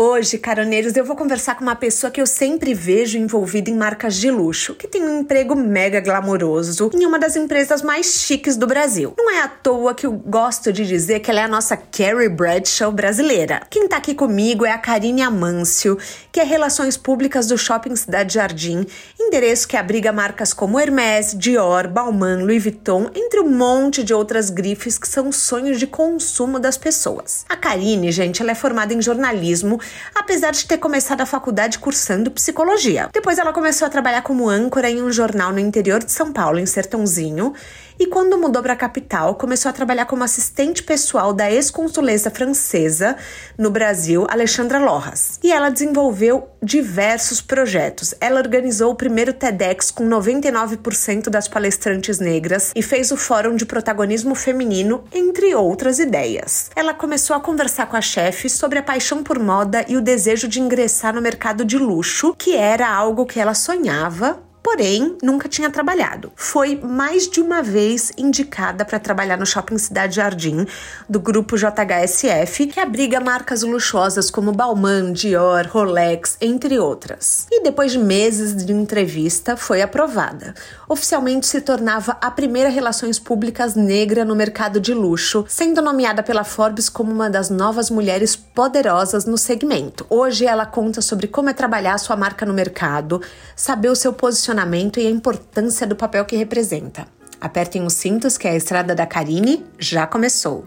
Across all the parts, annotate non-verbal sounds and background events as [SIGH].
Hoje, caroneiros, eu vou conversar com uma pessoa que eu sempre vejo envolvida em marcas de luxo, que tem um emprego mega glamouroso em uma das empresas mais chiques do Brasil. Não é à toa que eu gosto de dizer que ela é a nossa Carrie Bradshaw brasileira. Quem tá aqui comigo é a Karine Amâncio, que é Relações Públicas do Shopping Cidade Jardim, endereço que abriga marcas como Hermès, Dior, Balmain, Louis Vuitton, entre um monte de outras grifes que são sonhos de consumo das pessoas. A Karine, gente, ela é formada em jornalismo apesar de ter começado a faculdade cursando psicologia. Depois ela começou a trabalhar como âncora em um jornal no interior de São Paulo, em Sertãozinho, e quando mudou para a capital, começou a trabalhar como assistente pessoal da ex-consuleza francesa no Brasil, Alexandra Lorras. E ela desenvolveu diversos projetos. Ela organizou o primeiro TEDx com 99% das palestrantes negras e fez o Fórum de Protagonismo Feminino, entre outras ideias. Ela começou a conversar com a chefe sobre a paixão por moda e o desejo de ingressar no mercado de luxo, que era algo que ela sonhava porém nunca tinha trabalhado. Foi mais de uma vez indicada para trabalhar no Shopping Cidade Jardim, do grupo JHSF, que abriga marcas luxuosas como Balmain, Dior, Rolex, entre outras. E depois de meses de entrevista, foi aprovada. Oficialmente se tornava a primeira relações públicas negra no mercado de luxo, sendo nomeada pela Forbes como uma das novas mulheres poderosas no segmento. Hoje ela conta sobre como é trabalhar sua marca no mercado, saber o seu posicionamento e a importância do papel que representa. Apertem os cintos que a estrada da Karine já começou.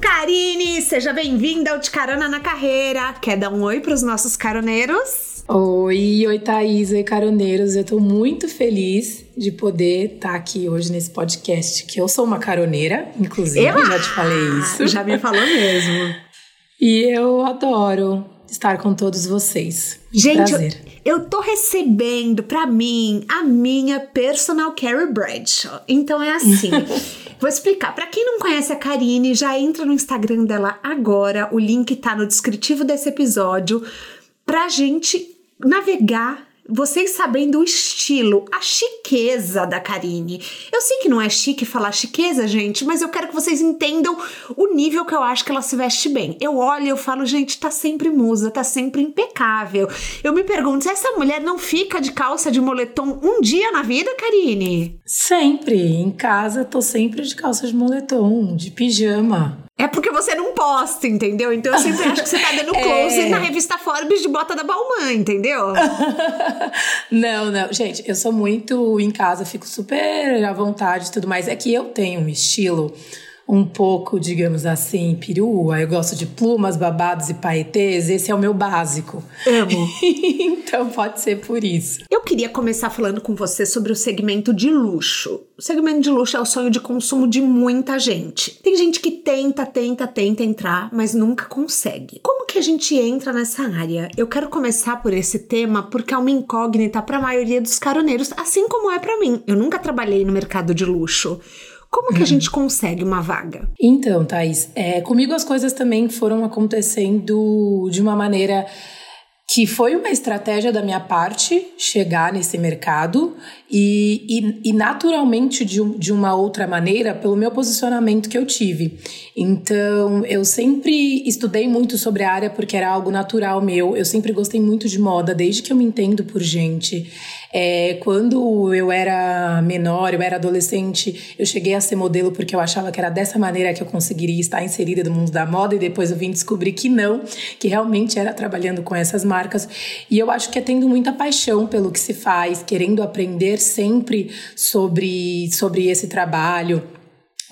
Karine, seja bem-vinda ao De Carona na Carreira. Quer dar um oi para os nossos caroneiros? Oi, oi Thaís, oi caroneiros. Eu tô muito feliz de poder estar tá aqui hoje nesse podcast, que eu sou uma caroneira, inclusive, Eba! já te falei isso. [LAUGHS] Já me falou mesmo. E eu adoro estar com todos vocês. Gente, Prazer. Eu, eu tô recebendo para mim a minha personal Carrie Bradshaw. Então é assim. [LAUGHS] Vou explicar. Para quem não conhece a Karine, já entra no Instagram dela agora. O link tá no descritivo desse episódio pra gente navegar vocês sabendo o estilo, a chiqueza da Karine. Eu sei que não é chique falar chiqueza, gente, mas eu quero que vocês entendam o nível que eu acho que ela se veste bem. Eu olho e eu falo, gente, tá sempre musa, tá sempre impecável. Eu me pergunto, essa mulher não fica de calça de moletom um dia na vida, Karine? Sempre. Em casa, tô sempre de calça de moletom, de pijama. É porque você não posta, entendeu? Então eu sempre acho que você tá [LAUGHS] dando close é... na revista Forbes de bota da Balmain, entendeu? [LAUGHS] não, não. Gente, eu sou muito em casa, fico super à vontade e tudo mais. É que eu tenho um estilo um pouco, digamos assim, perua. Eu gosto de plumas, babados e paetês. Esse é o meu básico. Amo. [LAUGHS] então pode ser por isso. Eu queria começar falando com você sobre o segmento de luxo. O segmento de luxo é o sonho de consumo de muita gente. Tem gente que tenta, tenta, tenta entrar, mas nunca consegue. Como que a gente entra nessa área? Eu quero começar por esse tema porque é uma incógnita para a maioria dos caroneiros, assim como é para mim. Eu nunca trabalhei no mercado de luxo. Como que a gente consegue uma vaga? Então, Thaís, é, comigo as coisas também foram acontecendo de uma maneira que foi uma estratégia da minha parte chegar nesse mercado e, e, e naturalmente de, um, de uma outra maneira pelo meu posicionamento que eu tive. Então, eu sempre estudei muito sobre a área porque era algo natural meu. Eu sempre gostei muito de moda, desde que eu me entendo por gente. É, quando eu era menor, eu era adolescente, eu cheguei a ser modelo porque eu achava que era dessa maneira que eu conseguiria estar inserida no mundo da moda e depois eu vim descobrir que não, que realmente era trabalhando com essas marcas. E eu acho que é tendo muita paixão pelo que se faz, querendo aprender sempre sobre, sobre esse trabalho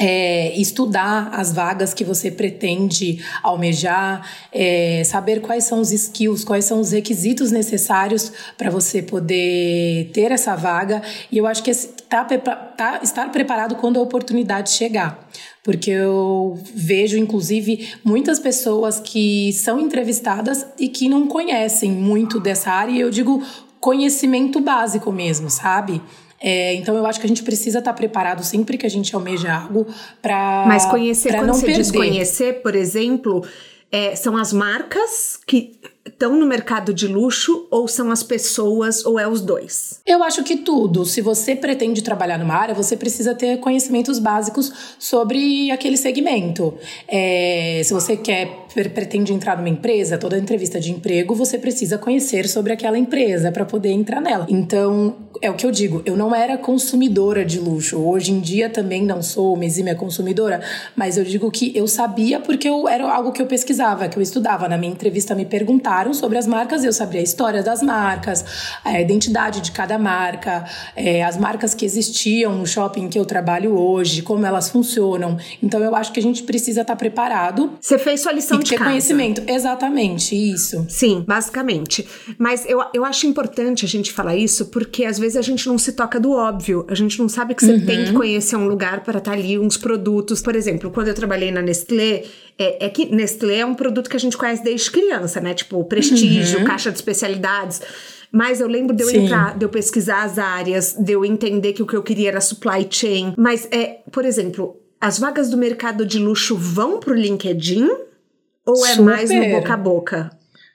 é, estudar as vagas que você pretende almejar, é, saber quais são os skills, quais são os requisitos necessários para você poder ter essa vaga. E eu acho que tá, tá, estar preparado quando a oportunidade chegar. Porque eu vejo, inclusive, muitas pessoas que são entrevistadas e que não conhecem muito dessa área, e eu digo conhecimento básico mesmo, sabe? É, então eu acho que a gente precisa estar preparado sempre que a gente almeja algo para Mas conhecer, quando não você perder. diz conhecer, por exemplo, é, são as marcas que estão no mercado de luxo ou são as pessoas ou é os dois? Eu acho que tudo. Se você pretende trabalhar numa área, você precisa ter conhecimentos básicos sobre aquele segmento. É, se você quer pretende entrar numa empresa, toda entrevista de emprego você precisa conhecer sobre aquela empresa para poder entrar nela. Então é o que eu digo. Eu não era consumidora de luxo. Hoje em dia também não sou uma exímia consumidora, mas eu digo que eu sabia porque eu, era algo que eu pesquisava, que eu estudava. Na minha entrevista me perguntaram sobre as marcas, eu sabia a história das marcas, a identidade de cada marca, é, as marcas que existiam no shopping que eu trabalho hoje, como elas funcionam. Então eu acho que a gente precisa estar preparado. Você fez sua lição e de ter casa. conhecimento. Exatamente, isso. Sim, basicamente. Mas eu, eu acho importante a gente falar isso porque às vezes a gente não se toca do óbvio. A gente não sabe que você uhum. tem que conhecer um lugar para estar ali, uns produtos. Por exemplo, quando eu trabalhei na Nestlé, é, é, que Nestlé é um produto que a gente conhece desde criança, né? Tipo, prestígio, uhum. caixa de especialidades. Mas eu lembro de eu Sim. entrar, de eu pesquisar as áreas, de eu entender que o que eu queria era supply chain. Mas, é, por exemplo, as vagas do mercado de luxo vão pro LinkedIn? Ou é Super. mais no boca a boca?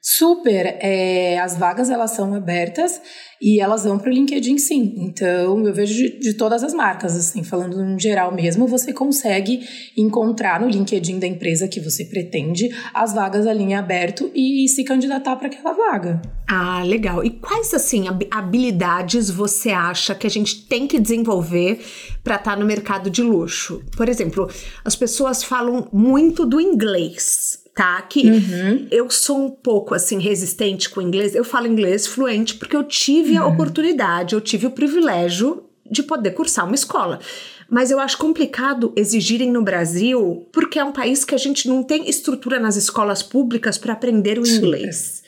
Super. É, as vagas elas são abertas e elas vão para o LinkedIn sim. Então eu vejo de, de, todas as marcas, assim, falando em geral mesmo, você consegue encontrar no LinkedIn da empresa que você pretende as vagas ali em aberto e se candidatar para aquela vaga. Ah, legal. E quais assim habilidades você acha que a gente tem que desenvolver para estar tá no mercado de luxo? Por exemplo, as pessoas falam muito do inglês tá? Que uhum. eu sou um pouco assim resistente com o inglês. Eu falo inglês fluente porque eu tive uhum. a oportunidade, eu tive o privilégio de poder cursar uma escola. Mas eu acho complicado exigirem no Brasil, porque é um país que a gente não tem estrutura nas escolas públicas para aprender o inglês.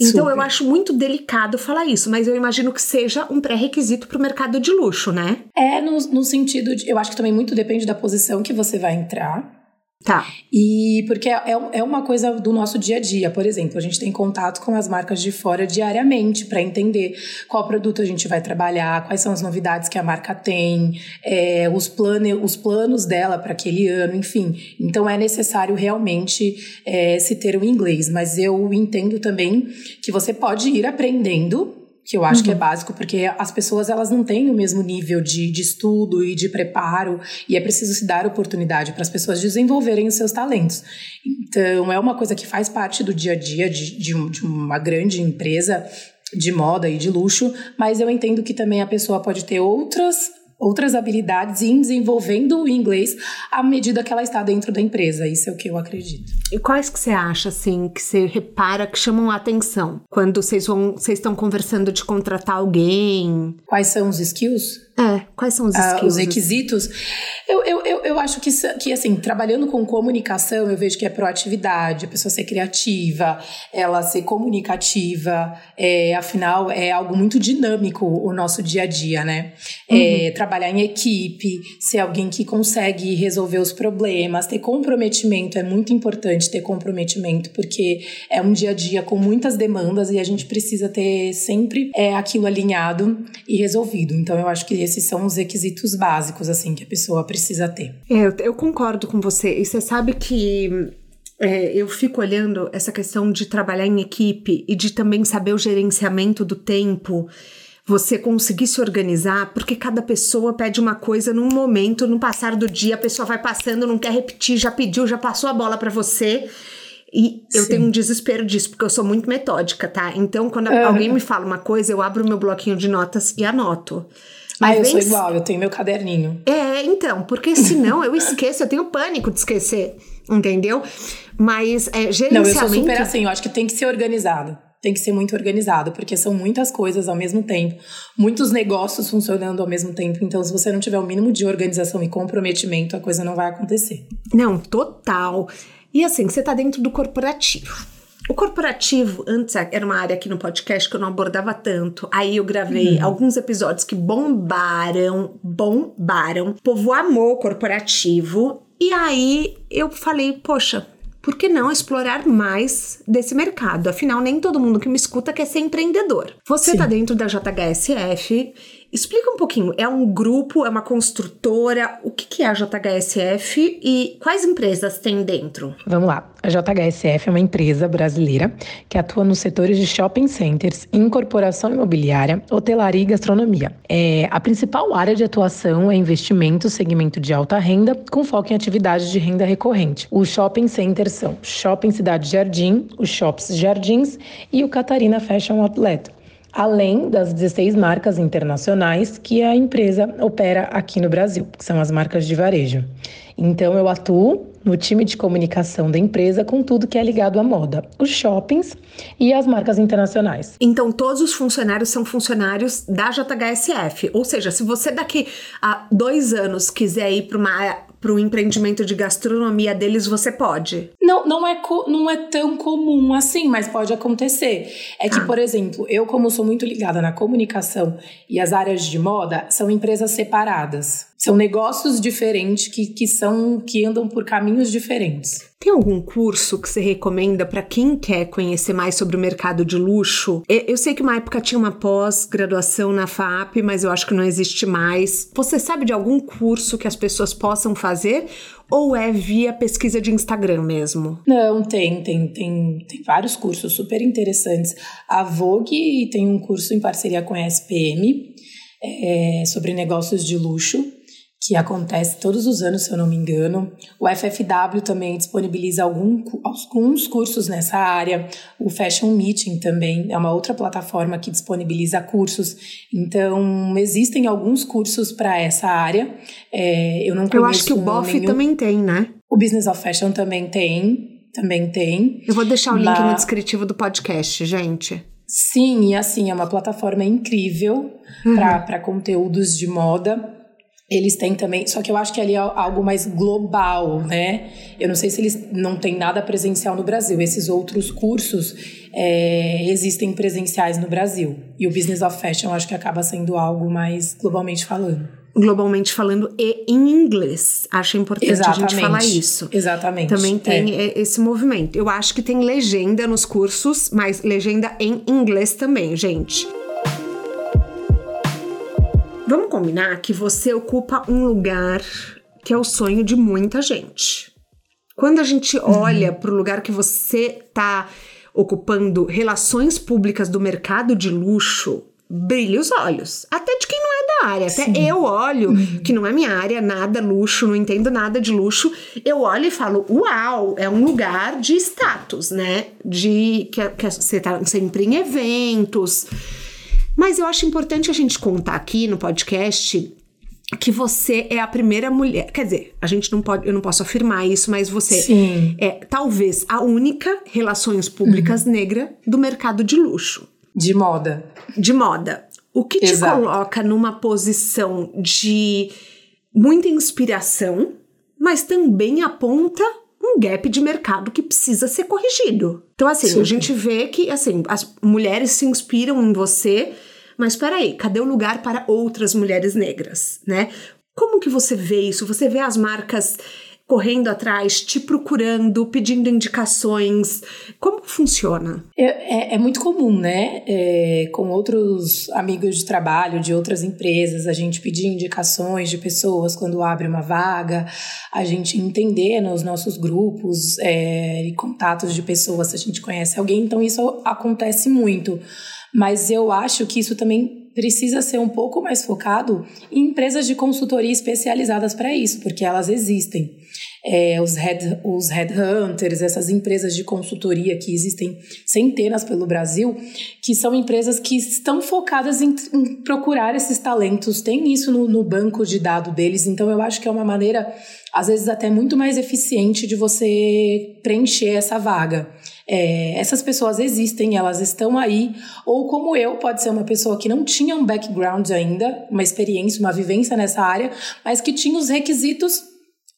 Então Super. eu acho muito delicado falar isso, mas eu imagino que seja um pré-requisito para o mercado de luxo, né? É, no, no sentido de. Eu acho que também muito depende da posição que você vai entrar. Tá. E porque é, é uma coisa do nosso dia a dia, por exemplo, a gente tem contato com as marcas de fora diariamente para entender qual produto a gente vai trabalhar, quais são as novidades que a marca tem, é, os, plane, os planos dela para aquele ano, enfim. Então é necessário realmente é, se ter o inglês, mas eu entendo também que você pode ir aprendendo que eu acho uhum. que é uhum. básico, porque as pessoas elas não têm o mesmo nível de, de estudo e de preparo, e é preciso se dar oportunidade para as pessoas desenvolverem os seus talentos. Então, é uma coisa que faz parte do dia a dia de, de, um, de uma grande empresa de moda e de luxo, mas eu entendo que também a pessoa pode ter outras outras habilidades e desenvolvendo o inglês à medida que ela está dentro da empresa. Isso é o que eu acredito. E quais que você acha, assim, que você repara que chamam a atenção quando vocês vão, vocês estão conversando de contratar alguém? Quais são os skills? É, quais são os? Ah, os requisitos? Eu, eu, eu, eu acho que, que, assim, trabalhando com comunicação, eu vejo que é proatividade, a pessoa ser criativa, ela ser comunicativa, é, afinal, é algo muito dinâmico o nosso dia a dia, né? É, uhum. É, trabalhar em equipe, ser alguém que consegue resolver os problemas, ter comprometimento, é muito importante ter comprometimento, porque é um dia a dia com muitas demandas e a gente precisa ter sempre é, aquilo alinhado e resolvido. Então, eu acho que esses são os requisitos básicos, assim, que a pessoa precisa ter. É, eu, eu concordo com você. E você sabe que é, eu fico olhando essa questão de trabalhar em equipe e de também saber o gerenciamento do tempo, você conseguir se organizar, porque cada pessoa pede uma coisa num momento, no passar do dia, a pessoa vai passando, não quer repetir, já pediu, já passou a bola para você. E eu Sim. tenho um desespero disso, porque eu sou muito metódica, tá? Então, quando uhum. alguém me fala uma coisa, eu abro o meu bloquinho de notas e anoto. Mas ah, eu sou igual, eu tenho meu caderninho. É, então, porque senão eu esqueço, eu tenho pânico de esquecer, entendeu? Mas é, gerenciamento... Não, eu sou super assim, eu acho que tem que ser organizado. Tem que ser muito organizado, porque são muitas coisas ao mesmo tempo, muitos negócios funcionando ao mesmo tempo. Então, se você não tiver o mínimo de organização e comprometimento, a coisa não vai acontecer. Não, total. E assim, você tá dentro do corporativo. O corporativo, antes era uma área aqui no podcast que eu não abordava tanto. Aí eu gravei uhum. alguns episódios que bombaram, bombaram. O povo amou o corporativo. E aí eu falei, poxa, por que não explorar mais desse mercado? Afinal, nem todo mundo que me escuta quer ser empreendedor. Você está dentro da JHSF Explica um pouquinho, é um grupo, é uma construtora, o que é a JHSF e quais empresas tem dentro? Vamos lá, a JHSF é uma empresa brasileira que atua nos setores de shopping centers, incorporação imobiliária, hotelaria e gastronomia. É, a principal área de atuação é investimento, segmento de alta renda, com foco em atividades de renda recorrente. Os shopping centers são Shopping Cidade Jardim, os Shops Jardins e o Catarina Fashion Outlet além das 16 marcas internacionais que a empresa opera aqui no Brasil, que são as marcas de varejo. Então, eu atuo no time de comunicação da empresa com tudo que é ligado à moda, os shoppings e as marcas internacionais. Então, todos os funcionários são funcionários da JHSF. Ou seja, se você daqui a dois anos quiser ir para uma para o empreendimento de gastronomia deles, você pode? Não, não é, não é tão comum assim, mas pode acontecer. É que, ah. por exemplo, eu, como sou muito ligada na comunicação e as áreas de moda, são empresas separadas. São negócios diferentes que, que são que andam por caminhos diferentes. Tem algum curso que você recomenda para quem quer conhecer mais sobre o mercado de luxo? Eu sei que uma época tinha uma pós-graduação na FAP, mas eu acho que não existe mais. Você sabe de algum curso que as pessoas possam fazer? Ou é via pesquisa de Instagram mesmo? Não, tem, tem, tem, tem vários cursos super interessantes. A Vogue tem um curso em parceria com a SPM é, sobre negócios de luxo que acontece todos os anos, se eu não me engano. O FFW também disponibiliza algum, alguns cursos nessa área. O Fashion Meeting também é uma outra plataforma que disponibiliza cursos. Então, existem alguns cursos para essa área. É, eu não conheço Eu acho que o BOF nenhum. também tem, né? O Business of Fashion também tem. Também tem. Eu vou deixar o link no descritivo do podcast, gente. Sim, e assim, é uma plataforma incrível uhum. para conteúdos de moda. Eles têm também, só que eu acho que ali é algo mais global, né? Eu não sei se eles não têm nada presencial no Brasil. Esses outros cursos é, existem presenciais no Brasil. E o Business of Fashion eu acho que acaba sendo algo mais globalmente falando. Globalmente falando e em inglês. Acho importante Exatamente. a gente falar isso. Exatamente. Também tem é. esse movimento. Eu acho que tem legenda nos cursos, mas legenda em inglês também, gente. Vamos combinar que você ocupa um lugar que é o sonho de muita gente. Quando a gente uhum. olha para o lugar que você está ocupando, relações públicas do mercado de luxo, brilha os olhos. Até de quem não é da área. Até Sim. eu olho, uhum. que não é minha área, nada luxo, não entendo nada de luxo. Eu olho e falo: Uau, é um lugar de status, né? De que, que você está sempre em eventos mas eu acho importante a gente contar aqui no podcast que você é a primeira mulher. Quer dizer, a gente não pode, eu não posso afirmar isso, mas você Sim. é talvez a única relações públicas uhum. negra do mercado de luxo. De moda. De moda. O que Exato. te coloca numa posição de muita inspiração, mas também aponta um gap de mercado que precisa ser corrigido. Então, assim, Sim. a gente vê que assim, as mulheres se inspiram em você, mas espera aí, cadê o lugar para outras mulheres negras, né? Como que você vê isso? Você vê as marcas correndo atrás, te procurando, pedindo indicações? Como funciona? É, é, é muito comum, né? É, com outros amigos de trabalho de outras empresas, a gente pedir indicações de pessoas quando abre uma vaga, a gente entender nos nossos grupos é, e contatos de pessoas se a gente conhece alguém. Então, isso acontece muito. Mas eu acho que isso também precisa ser um pouco mais focado em empresas de consultoria especializadas para isso, porque elas existem. É, os, head, os headhunters, essas empresas de consultoria que existem centenas pelo Brasil, que são empresas que estão focadas em, em procurar esses talentos, tem isso no, no banco de dados deles, então eu acho que é uma maneira, às vezes até muito mais eficiente de você preencher essa vaga. É, essas pessoas existem, elas estão aí, ou como eu, pode ser uma pessoa que não tinha um background ainda, uma experiência, uma vivência nessa área, mas que tinha os requisitos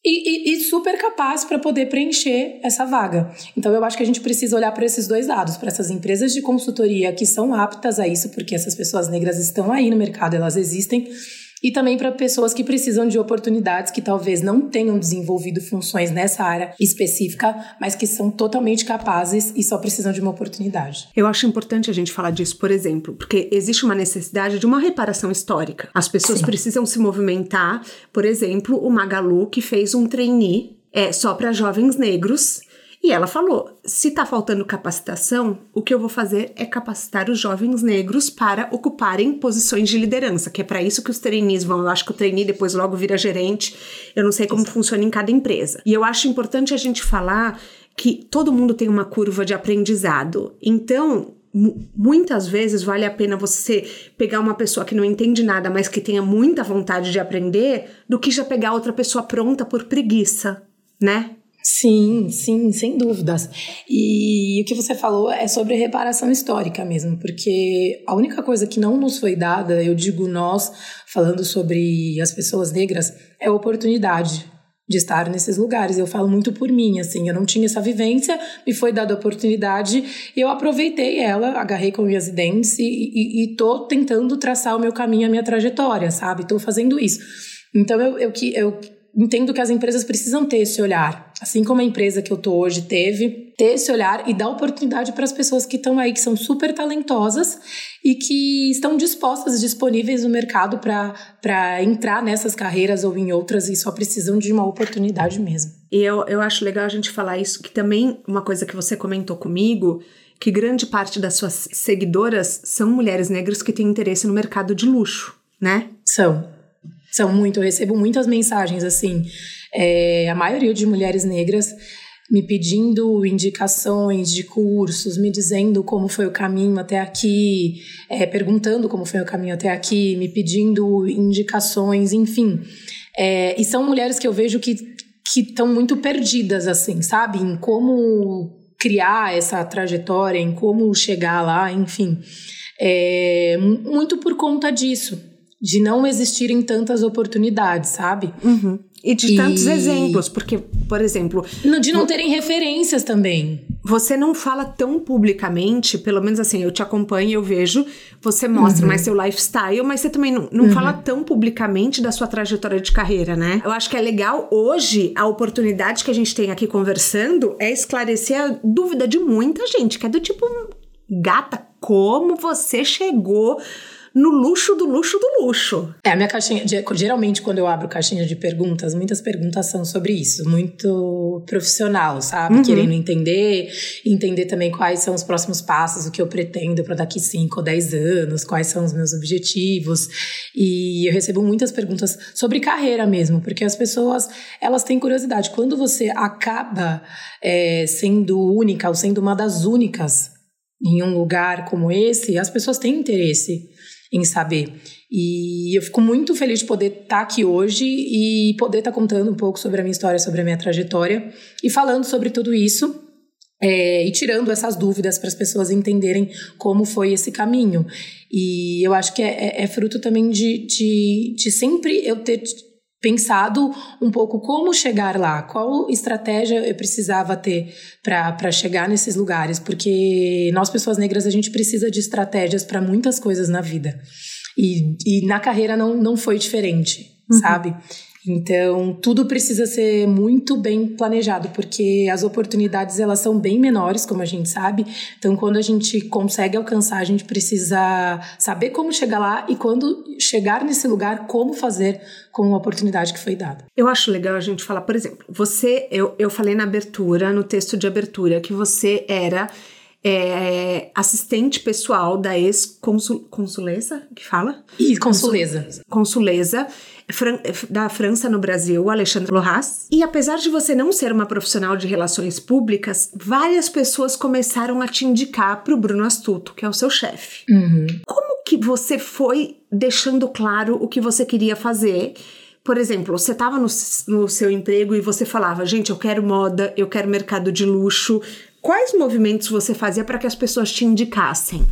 e, e, e super capaz para poder preencher essa vaga. Então, eu acho que a gente precisa olhar para esses dois lados, para essas empresas de consultoria que são aptas a isso, porque essas pessoas negras estão aí no mercado, elas existem e também para pessoas que precisam de oportunidades que talvez não tenham desenvolvido funções nessa área específica, mas que são totalmente capazes e só precisam de uma oportunidade. Eu acho importante a gente falar disso, por exemplo, porque existe uma necessidade de uma reparação histórica. As pessoas Sim. precisam se movimentar, por exemplo, o Magalu que fez um trainee é, só para jovens negros e ela falou: se está faltando capacitação, o que eu vou fazer é capacitar os jovens negros para ocuparem posições de liderança, que é para isso que os trainees vão. Eu acho que o trainee depois logo vira gerente. Eu não sei como Exato. funciona em cada empresa. E eu acho importante a gente falar que todo mundo tem uma curva de aprendizado. Então, muitas vezes vale a pena você pegar uma pessoa que não entende nada, mas que tenha muita vontade de aprender, do que já pegar outra pessoa pronta por preguiça, né? Sim, sim, sem dúvidas. E o que você falou é sobre reparação histórica mesmo, porque a única coisa que não nos foi dada, eu digo nós, falando sobre as pessoas negras, é a oportunidade de estar nesses lugares. Eu falo muito por mim, assim, eu não tinha essa vivência, me foi dada a oportunidade, e eu aproveitei ela, agarrei com minhas dentes e, e, e tô tentando traçar o meu caminho, a minha trajetória, sabe? Tô fazendo isso. Então eu, eu, eu entendo que as empresas precisam ter esse olhar, assim como a empresa que eu tô hoje teve, ter esse olhar e dar oportunidade para as pessoas que estão aí, que são super talentosas e que estão dispostas, disponíveis no mercado para entrar nessas carreiras ou em outras e só precisam de uma oportunidade mesmo. E eu, eu acho legal a gente falar isso, que também uma coisa que você comentou comigo, que grande parte das suas seguidoras são mulheres negras que têm interesse no mercado de luxo, né? São. São muito, eu recebo muitas mensagens assim, é, a maioria de mulheres negras me pedindo indicações de cursos, me dizendo como foi o caminho até aqui, é, perguntando como foi o caminho até aqui, me pedindo indicações, enfim. É, e são mulheres que eu vejo que que estão muito perdidas, assim, sabe? Em como criar essa trajetória, em como chegar lá, enfim. É, muito por conta disso de não existirem tantas oportunidades, sabe? Uhum. E de tantos e... exemplos, porque, por exemplo. de não terem referências também. Você não fala tão publicamente, pelo menos assim, eu te acompanho, eu vejo, você mostra uhum. mais seu lifestyle, mas você também não, não uhum. fala tão publicamente da sua trajetória de carreira, né? Eu acho que é legal hoje, a oportunidade que a gente tem aqui conversando é esclarecer a dúvida de muita gente, que é do tipo, gata, como você chegou no luxo do luxo do luxo. É, a minha caixinha, geralmente quando eu abro caixinha de perguntas, muitas perguntas são sobre isso, muito profissional, sabe? Uhum. Querendo entender, entender também quais são os próximos passos, o que eu pretendo para daqui 5 ou 10 anos, quais são os meus objetivos. E eu recebo muitas perguntas sobre carreira mesmo, porque as pessoas, elas têm curiosidade. Quando você acaba é, sendo única ou sendo uma das únicas em um lugar como esse, as pessoas têm interesse em saber. E eu fico muito feliz de poder estar tá aqui hoje e poder estar tá contando um pouco sobre a minha história, sobre a minha trajetória e falando sobre tudo isso. É, e tirando essas dúvidas para as pessoas entenderem como foi esse caminho. E eu acho que é, é, é fruto também de, de, de sempre eu ter pensado um pouco como chegar lá, qual estratégia eu precisava ter para chegar nesses lugares, porque nós, pessoas negras, a gente precisa de estratégias para muitas coisas na vida. E, e na carreira não, não foi diferente, uhum. sabe? Então, tudo precisa ser muito bem planejado, porque as oportunidades elas são bem menores, como a gente sabe. Então, quando a gente consegue alcançar, a gente precisa saber como chegar lá e quando chegar nesse lugar, como fazer com a oportunidade que foi dada. Eu acho legal a gente falar, por exemplo, você, eu, eu falei na abertura, no texto de abertura, que você era é, assistente pessoal da ex-consuleza, que fala? E consuleza. Consuleza da França no Brasil, Alexandre Lohas. E apesar de você não ser uma profissional de relações públicas, várias pessoas começaram a te indicar para o Bruno Astuto, que é o seu chefe. Uhum. Como que você foi deixando claro o que você queria fazer? Por exemplo, você estava no, no seu emprego e você falava, gente, eu quero moda, eu quero mercado de luxo. Quais movimentos você fazia para que as pessoas te indicassem?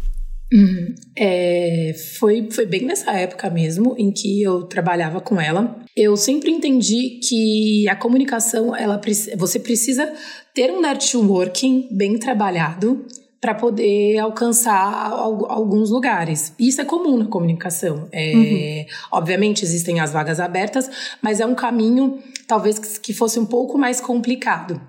Uhum. É, foi, foi bem nessa época mesmo em que eu trabalhava com ela. Eu sempre entendi que a comunicação, ela, você precisa ter um networking bem trabalhado para poder alcançar alguns lugares. Isso é comum na comunicação. É, uhum. Obviamente existem as vagas abertas, mas é um caminho talvez que fosse um pouco mais complicado.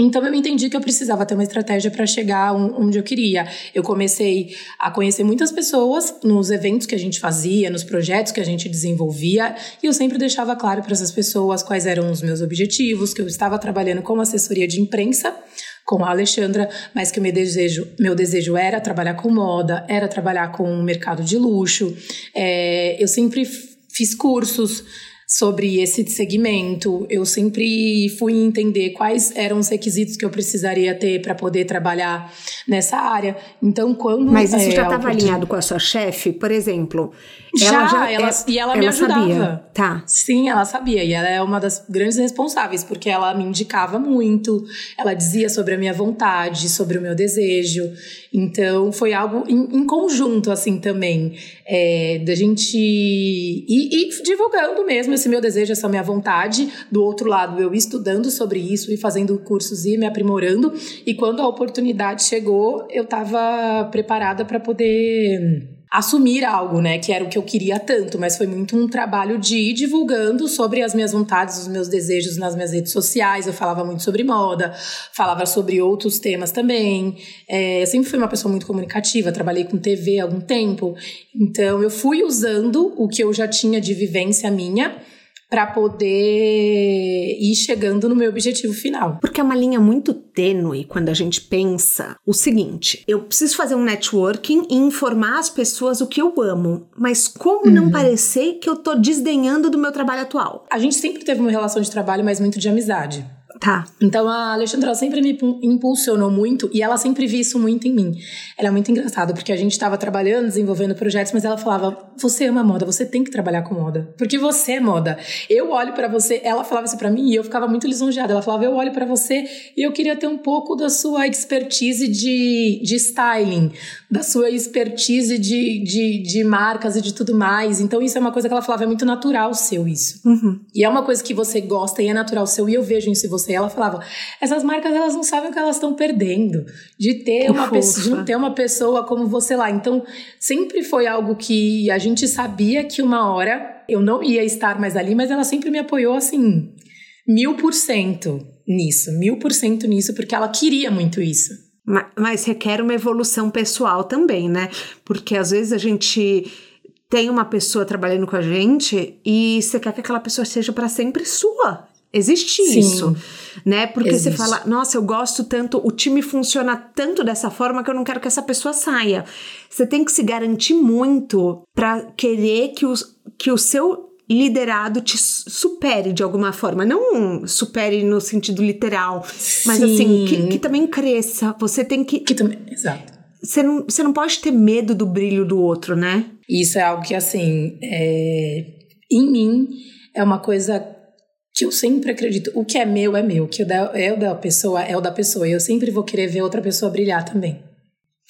Então eu entendi que eu precisava ter uma estratégia para chegar onde eu queria. Eu comecei a conhecer muitas pessoas nos eventos que a gente fazia, nos projetos que a gente desenvolvia, e eu sempre deixava claro para essas pessoas quais eram os meus objetivos, que eu estava trabalhando como assessoria de imprensa com a Alexandra, mas que o meu desejo, meu desejo era trabalhar com moda, era trabalhar com o mercado de luxo. É, eu sempre fiz cursos sobre esse segmento. Eu sempre fui entender quais eram os requisitos que eu precisaria ter para poder trabalhar nessa área. Então, quando. Mas isso é, já estava alinhado com a sua chefe, por exemplo? Já, ela já ela, é, e ela, ela me ajudava. Sabia. Tá. Sim, ela sabia. E ela é uma das grandes responsáveis, porque ela me indicava muito, ela dizia sobre a minha vontade, sobre o meu desejo. Então, foi algo em, em conjunto, assim, também. É, da gente ir, ir divulgando mesmo esse meu desejo, essa minha vontade. Do outro lado, eu estudando sobre isso e fazendo cursos e me aprimorando. E quando a oportunidade chegou, eu estava preparada para poder assumir algo, né, que era o que eu queria tanto, mas foi muito um trabalho de ir divulgando sobre as minhas vontades, os meus desejos nas minhas redes sociais. Eu falava muito sobre moda, falava sobre outros temas também. É, eu sempre fui uma pessoa muito comunicativa, trabalhei com TV há algum tempo, então eu fui usando o que eu já tinha de vivência minha para poder ir chegando no meu objetivo final. Porque é uma linha muito tênue quando a gente pensa o seguinte: eu preciso fazer um networking e informar as pessoas o que eu amo, mas como uhum. não parecer que eu tô desdenhando do meu trabalho atual? A gente sempre teve uma relação de trabalho, mas muito de amizade. Tá. Então a Alexandra sempre me impulsionou muito e ela sempre viu isso muito em mim. Ela é muito engraçada porque a gente estava trabalhando, desenvolvendo projetos, mas ela falava: "Você ama moda, você tem que trabalhar com moda, porque você é moda". Eu olho para você, ela falava isso para mim e eu ficava muito lisonjeada. Ela falava: "Eu olho para você e eu queria ter um pouco da sua expertise de, de styling, da sua expertise de, de, de marcas e de tudo mais". Então isso é uma coisa que ela falava, é muito natural seu isso. Uhum. E é uma coisa que você gosta e é natural seu e eu vejo isso em você. Ela falava: essas marcas elas não sabem o que elas estão perdendo de ter uma pessoa, de não ter uma pessoa como você lá. Então sempre foi algo que a gente sabia que uma hora eu não ia estar mais ali, mas ela sempre me apoiou assim mil por cento nisso, mil por cento nisso, porque ela queria muito isso. Mas requer uma evolução pessoal também, né? Porque às vezes a gente tem uma pessoa trabalhando com a gente e você quer que aquela pessoa seja para sempre sua. Existe Sim, isso, né? Porque existe. você fala, nossa, eu gosto tanto, o time funciona tanto dessa forma que eu não quero que essa pessoa saia. Você tem que se garantir muito para querer que, os, que o seu liderado te supere de alguma forma. Não supere no sentido literal, mas Sim. assim, que, que, também cresça. Você tem que. Que também, exato. Você não, você não pode ter medo do brilho do outro, né? Isso é algo que, assim, é, em mim é uma coisa que eu sempre acredito, o que é meu é meu, o que é o da pessoa é o da pessoa. E eu sempre vou querer ver outra pessoa brilhar também.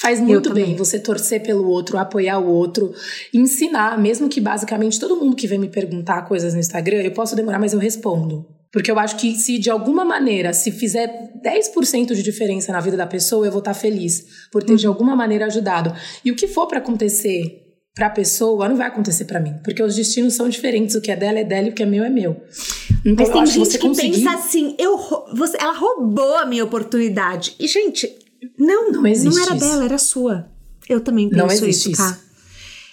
Faz muito bem você torcer pelo outro, apoiar o outro, ensinar, mesmo que basicamente todo mundo que vem me perguntar coisas no Instagram, eu posso demorar, mas eu respondo. Porque eu acho que se de alguma maneira, se fizer 10% de diferença na vida da pessoa, eu vou estar feliz por ter de uhum. alguma maneira ajudado. E o que for para acontecer para a pessoa não vai acontecer para mim, porque os destinos são diferentes, o que é dela é dela e o que é meu é meu. Então, Mas tem gente que, que conseguir... pensa assim, eu você, ela roubou a minha oportunidade. E gente, não, não, existe não era isso. dela, era sua. Eu também penso não existe isso, isso.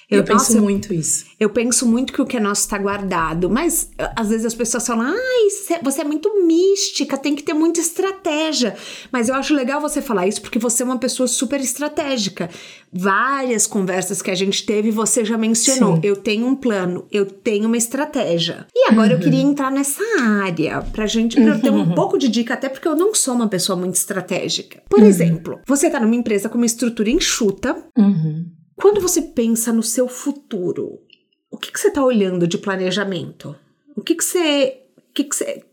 Eu, eu penso nossa, muito isso. Eu penso muito que o que é nosso está guardado, mas às vezes as pessoas falam: ai, você é muito mística, tem que ter muita estratégia. Mas eu acho legal você falar isso porque você é uma pessoa super estratégica. Várias conversas que a gente teve, você já mencionou: Sim. eu tenho um plano, eu tenho uma estratégia. E agora uhum. eu queria entrar nessa área pra gente, pra eu ter um uhum. pouco de dica, até porque eu não sou uma pessoa muito estratégica. Por uhum. exemplo, você tá numa empresa com uma estrutura enxuta. Uhum. Quando você pensa no seu futuro, o que, que você está olhando de planejamento? O que, que você. Que, que você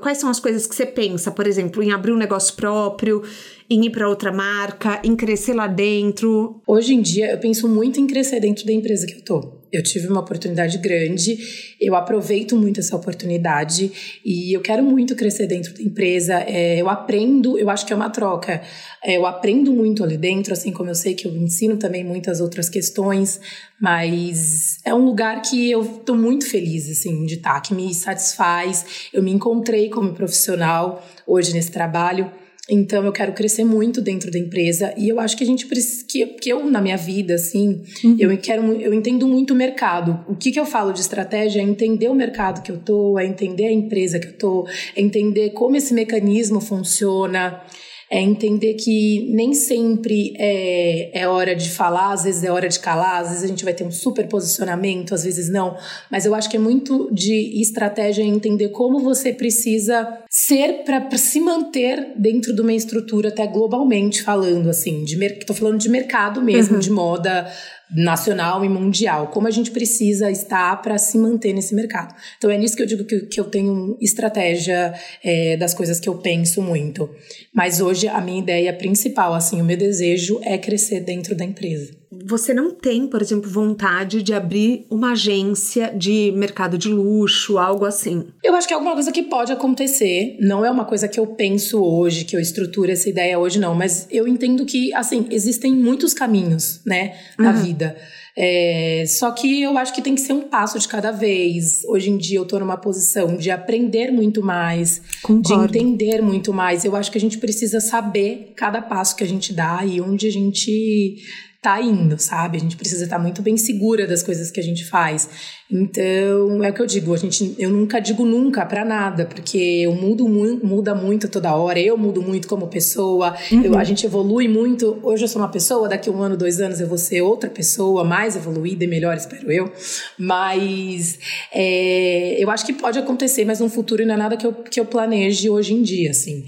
Quais são as coisas que você pensa, por exemplo, em abrir um negócio próprio, em ir para outra marca, em crescer lá dentro? Hoje em dia, eu penso muito em crescer dentro da empresa que eu tô. Eu tive uma oportunidade grande, eu aproveito muito essa oportunidade e eu quero muito crescer dentro da empresa. É, eu aprendo, eu acho que é uma troca. É, eu aprendo muito ali dentro, assim como eu sei que eu ensino também muitas outras questões, mas é um lugar que eu estou muito feliz assim de estar, que me satisfaz. Eu me encontrei como profissional hoje nesse trabalho. Então eu quero crescer muito dentro da empresa e eu acho que a gente precisa que, que eu na minha vida assim, uhum. eu quero eu entendo muito o mercado. O que que eu falo de estratégia é entender o mercado que eu tô, é entender a empresa que eu tô, é entender como esse mecanismo funciona é entender que nem sempre é, é hora de falar, às vezes é hora de calar, às vezes a gente vai ter um super posicionamento, às vezes não. Mas eu acho que é muito de estratégia entender como você precisa ser para se manter dentro de uma estrutura, até globalmente falando, assim, de estou falando de mercado mesmo, uhum. de moda nacional e mundial, como a gente precisa estar para se manter nesse mercado. Então é nisso que eu digo que, que eu tenho estratégia é, das coisas que eu penso muito. Mas hoje a minha ideia principal, assim, o meu desejo é crescer dentro da empresa. Você não tem, por exemplo, vontade de abrir uma agência de mercado de luxo, algo assim? Eu acho que é alguma coisa que pode acontecer. Não é uma coisa que eu penso hoje, que eu estruturo essa ideia hoje, não. Mas eu entendo que, assim, existem muitos caminhos, né, na uhum. vida. É, só que eu acho que tem que ser um passo de cada vez. Hoje em dia eu tô numa posição de aprender muito mais, Concordo. de entender muito mais. Eu acho que a gente precisa saber cada passo que a gente dá e onde a gente tá indo, sabe? A gente precisa estar muito bem segura das coisas que a gente faz. Então, é o que eu digo, a gente, eu nunca digo nunca para nada, porque eu mudo muda muito toda hora, eu mudo muito como pessoa, uhum. eu, a gente evolui muito. Hoje eu sou uma pessoa, daqui um ano, dois anos eu vou ser outra pessoa, mais evoluída e melhor, espero eu. Mas é, eu acho que pode acontecer, mas no futuro não é nada que eu, que eu planeje hoje em dia, assim.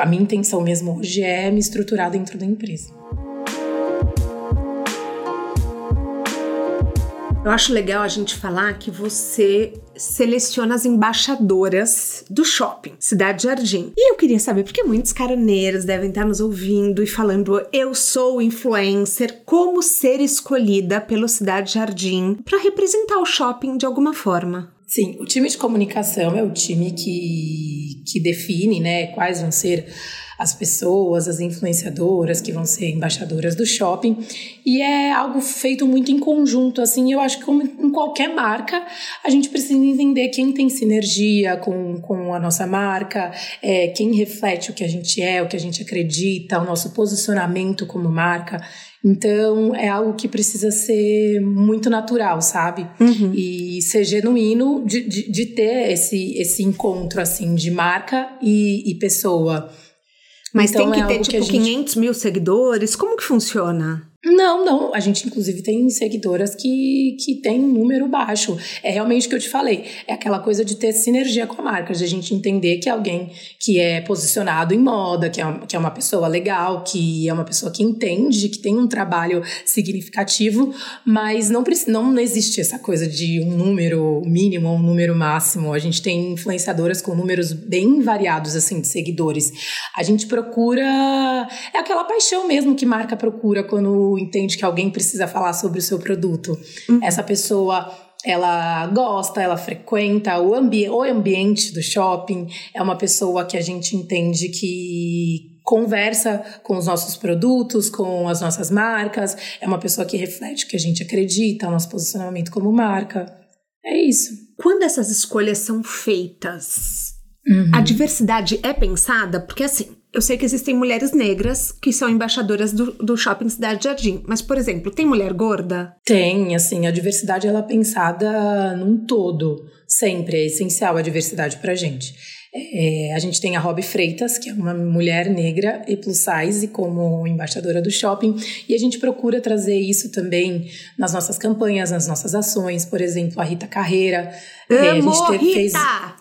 A minha intenção mesmo hoje é me estruturar dentro da empresa. Eu acho legal a gente falar que você seleciona as embaixadoras do shopping, Cidade Jardim. E eu queria saber, porque muitos caroneiros devem estar nos ouvindo e falando: eu sou influencer, como ser escolhida pelo Cidade Jardim para representar o shopping de alguma forma? Sim, o time de comunicação é o time que, que define né, quais vão ser as pessoas, as influenciadoras que vão ser embaixadoras do shopping. E é algo feito muito em conjunto, assim. Eu acho que como em qualquer marca, a gente precisa entender quem tem sinergia com, com a nossa marca, é, quem reflete o que a gente é, o que a gente acredita, o nosso posicionamento como marca. Então, é algo que precisa ser muito natural, sabe? Uhum. E ser genuíno de, de, de, ter esse, esse encontro, assim, de marca e, e pessoa. Mas então, tem que é ter, tipo, que gente... 500 mil seguidores? Como que funciona? Não, não. A gente, inclusive, tem seguidoras que, que tem um número baixo. É realmente o que eu te falei. É aquela coisa de ter sinergia com a marca, de a gente entender que é alguém que é posicionado em moda, que é, que é uma pessoa legal, que é uma pessoa que entende, que tem um trabalho significativo, mas não, não existe essa coisa de um número mínimo ou um número máximo. A gente tem influenciadoras com números bem variados, assim, de seguidores. A gente procura. É aquela paixão mesmo que marca procura quando entende que alguém precisa falar sobre o seu produto. Uhum. Essa pessoa ela gosta, ela frequenta o, ambi o ambiente do shopping, é uma pessoa que a gente entende que conversa com os nossos produtos, com as nossas marcas, é uma pessoa que reflete o que a gente acredita, o nosso posicionamento como marca. É isso. Quando essas escolhas são feitas, uhum. a diversidade é pensada? Porque assim, eu sei que existem mulheres negras que são embaixadoras do, do Shopping Cidade Jardim, mas, por exemplo, tem mulher gorda? Tem, assim, a diversidade ela é pensada num todo, sempre, é essencial a diversidade pra gente. É, a gente tem a Rob Freitas, que é uma mulher negra e plus size como embaixadora do shopping, e a gente procura trazer isso também nas nossas campanhas, nas nossas ações. Por exemplo, a Rita Carreira, Amo, é, a gente teve, Rita! Fez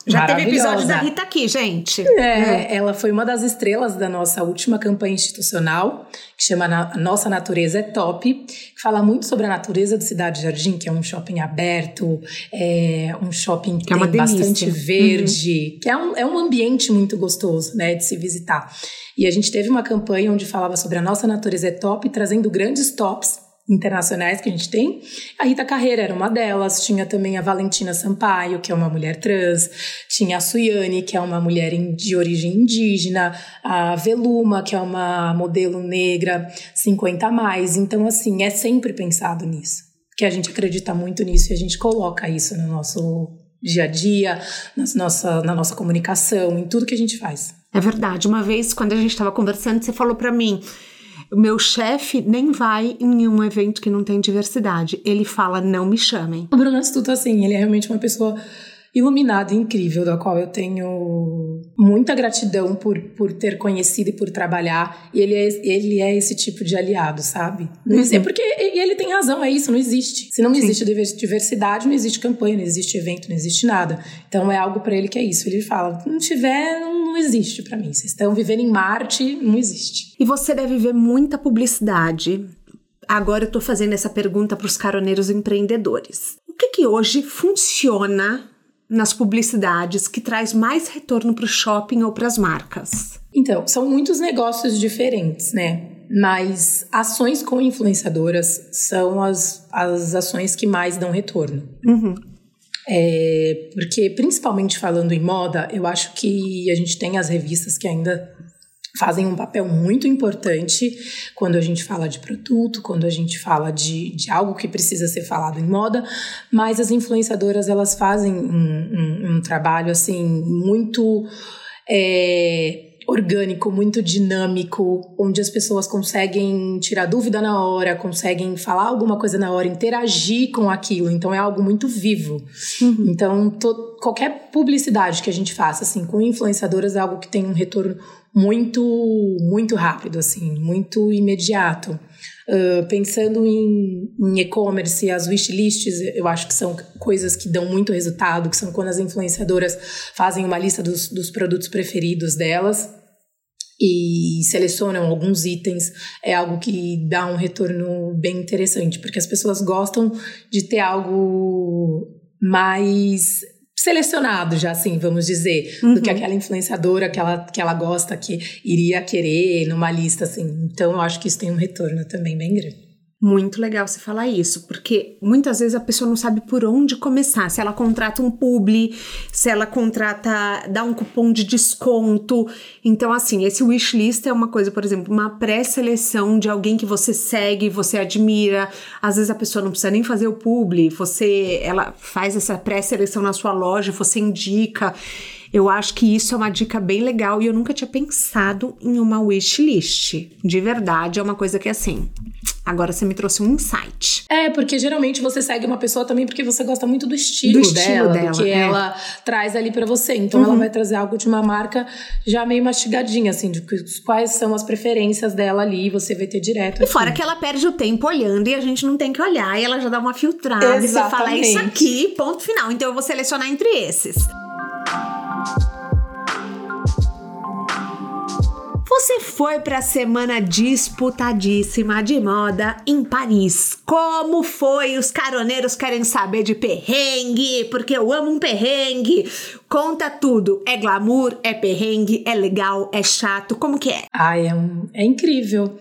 Já teve episódio da Rita aqui, gente. É, é, ela foi uma das estrelas da nossa última campanha institucional, que chama Nossa Natureza é Top, que fala muito sobre a natureza do Cidade Jardim, que é um shopping aberto, é um shopping que, que tem é bastante verde, uhum. que é um, é é um ambiente muito gostoso, né, de se visitar. E a gente teve uma campanha onde falava sobre a nossa natureza é top, trazendo grandes tops internacionais que a gente tem. A Rita Carreira era uma delas, tinha também a Valentina Sampaio, que é uma mulher trans, tinha a Suiane, que é uma mulher de origem indígena, a Veluma, que é uma modelo negra, 50 a mais. Então, assim, é sempre pensado nisso, que a gente acredita muito nisso e a gente coloca isso no nosso dia a dia, na nossa, na nossa comunicação, em tudo que a gente faz. É verdade. Uma vez, quando a gente estava conversando, você falou para mim o meu chefe nem vai em nenhum evento que não tem diversidade. Ele fala, não me chamem. O Bruno Astuto, assim, ele é realmente uma pessoa iluminada e incrível, da qual eu tenho muita gratidão por, por ter conhecido e por trabalhar. E ele é, ele é esse tipo de aliado, sabe? Não uhum. porque e ele tem razão, é isso, não existe. Se não Sim. existe diversidade, não existe campanha, não existe evento, não existe nada. Então é algo para ele que é isso. Ele fala: não tiver, não, não existe para mim. Vocês estão vivendo em Marte, não existe. E você deve ver muita publicidade. Agora eu tô fazendo essa pergunta para os caroneiros empreendedores. O que que hoje funciona nas publicidades que traz mais retorno para o shopping ou para as marcas? Então, são muitos negócios diferentes, né? Mas ações com influenciadoras são as, as ações que mais dão retorno. Uhum. É, porque, principalmente falando em moda, eu acho que a gente tem as revistas que ainda fazem um papel muito importante quando a gente fala de produto, quando a gente fala de, de algo que precisa ser falado em moda, mas as influenciadoras elas fazem um, um, um trabalho assim muito é, orgânico, muito dinâmico, onde as pessoas conseguem tirar dúvida na hora, conseguem falar alguma coisa na hora, interagir com aquilo. Então é algo muito vivo. Uhum. Então to, qualquer publicidade que a gente faça assim com influenciadoras é algo que tem um retorno muito muito rápido, assim, muito imediato. Uh, pensando em, em e-commerce, as wishlists, eu acho que são coisas que dão muito resultado, que são quando as influenciadoras fazem uma lista dos, dos produtos preferidos delas e selecionam alguns itens, é algo que dá um retorno bem interessante, porque as pessoas gostam de ter algo mais selecionado já, assim, vamos dizer, uhum. do que uhum. aquela influenciadora que ela, que ela gosta, que iria querer numa lista, assim. Então, eu acho que isso tem um retorno também bem grande. Muito legal você falar isso, porque muitas vezes a pessoa não sabe por onde começar. Se ela contrata um publi, se ela contrata, dá um cupom de desconto. Então, assim, esse wishlist é uma coisa, por exemplo, uma pré-seleção de alguém que você segue, você admira. Às vezes a pessoa não precisa nem fazer o publi, você, ela faz essa pré-seleção na sua loja, você indica. Eu acho que isso é uma dica bem legal e eu nunca tinha pensado em uma wishlist. De verdade, é uma coisa que assim Agora você me trouxe um insight. É, porque geralmente você segue uma pessoa também porque você gosta muito do estilo, do estilo dela, dela, do que é. ela traz ali para você. Então uhum. ela vai trazer algo de uma marca já meio mastigadinha, assim, de quais são as preferências dela ali, você vai ter direto. E fora que ela perde o tempo olhando e a gente não tem que olhar, e ela já dá uma filtrada Exatamente. e você fala é isso aqui, ponto final. Então eu vou selecionar entre esses. Você foi para a semana disputadíssima de moda em Paris. Como foi? Os caroneiros querem saber de perrengue, porque eu amo um perrengue. Conta tudo. É glamour, é perrengue, é legal, é chato, como que é? Ai, é, um, é incrível.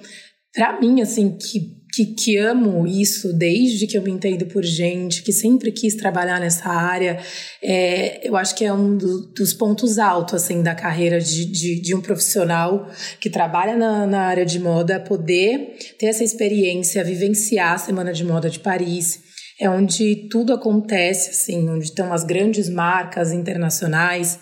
Pra mim, assim, que que, que amo isso desde que eu me entendo por gente, que sempre quis trabalhar nessa área. É, eu acho que é um do, dos pontos altos assim da carreira de, de, de um profissional que trabalha na, na, área de moda, poder ter essa experiência, vivenciar a Semana de Moda de Paris. É onde tudo acontece, assim, onde estão as grandes marcas internacionais.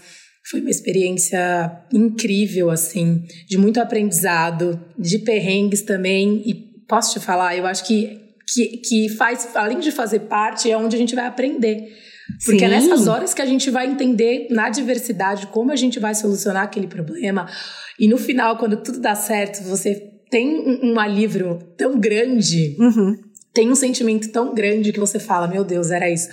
Foi uma experiência incrível, assim, de muito aprendizado, de perrengues também e posso te falar, eu acho que, que, que faz, além de fazer parte, é onde a gente vai aprender. Porque Sim. é nessas horas que a gente vai entender na diversidade como a gente vai solucionar aquele problema. E no final, quando tudo dá certo, você tem um, um alívio tão grande. Uhum. Tem um sentimento tão grande que você fala, meu Deus, era isso.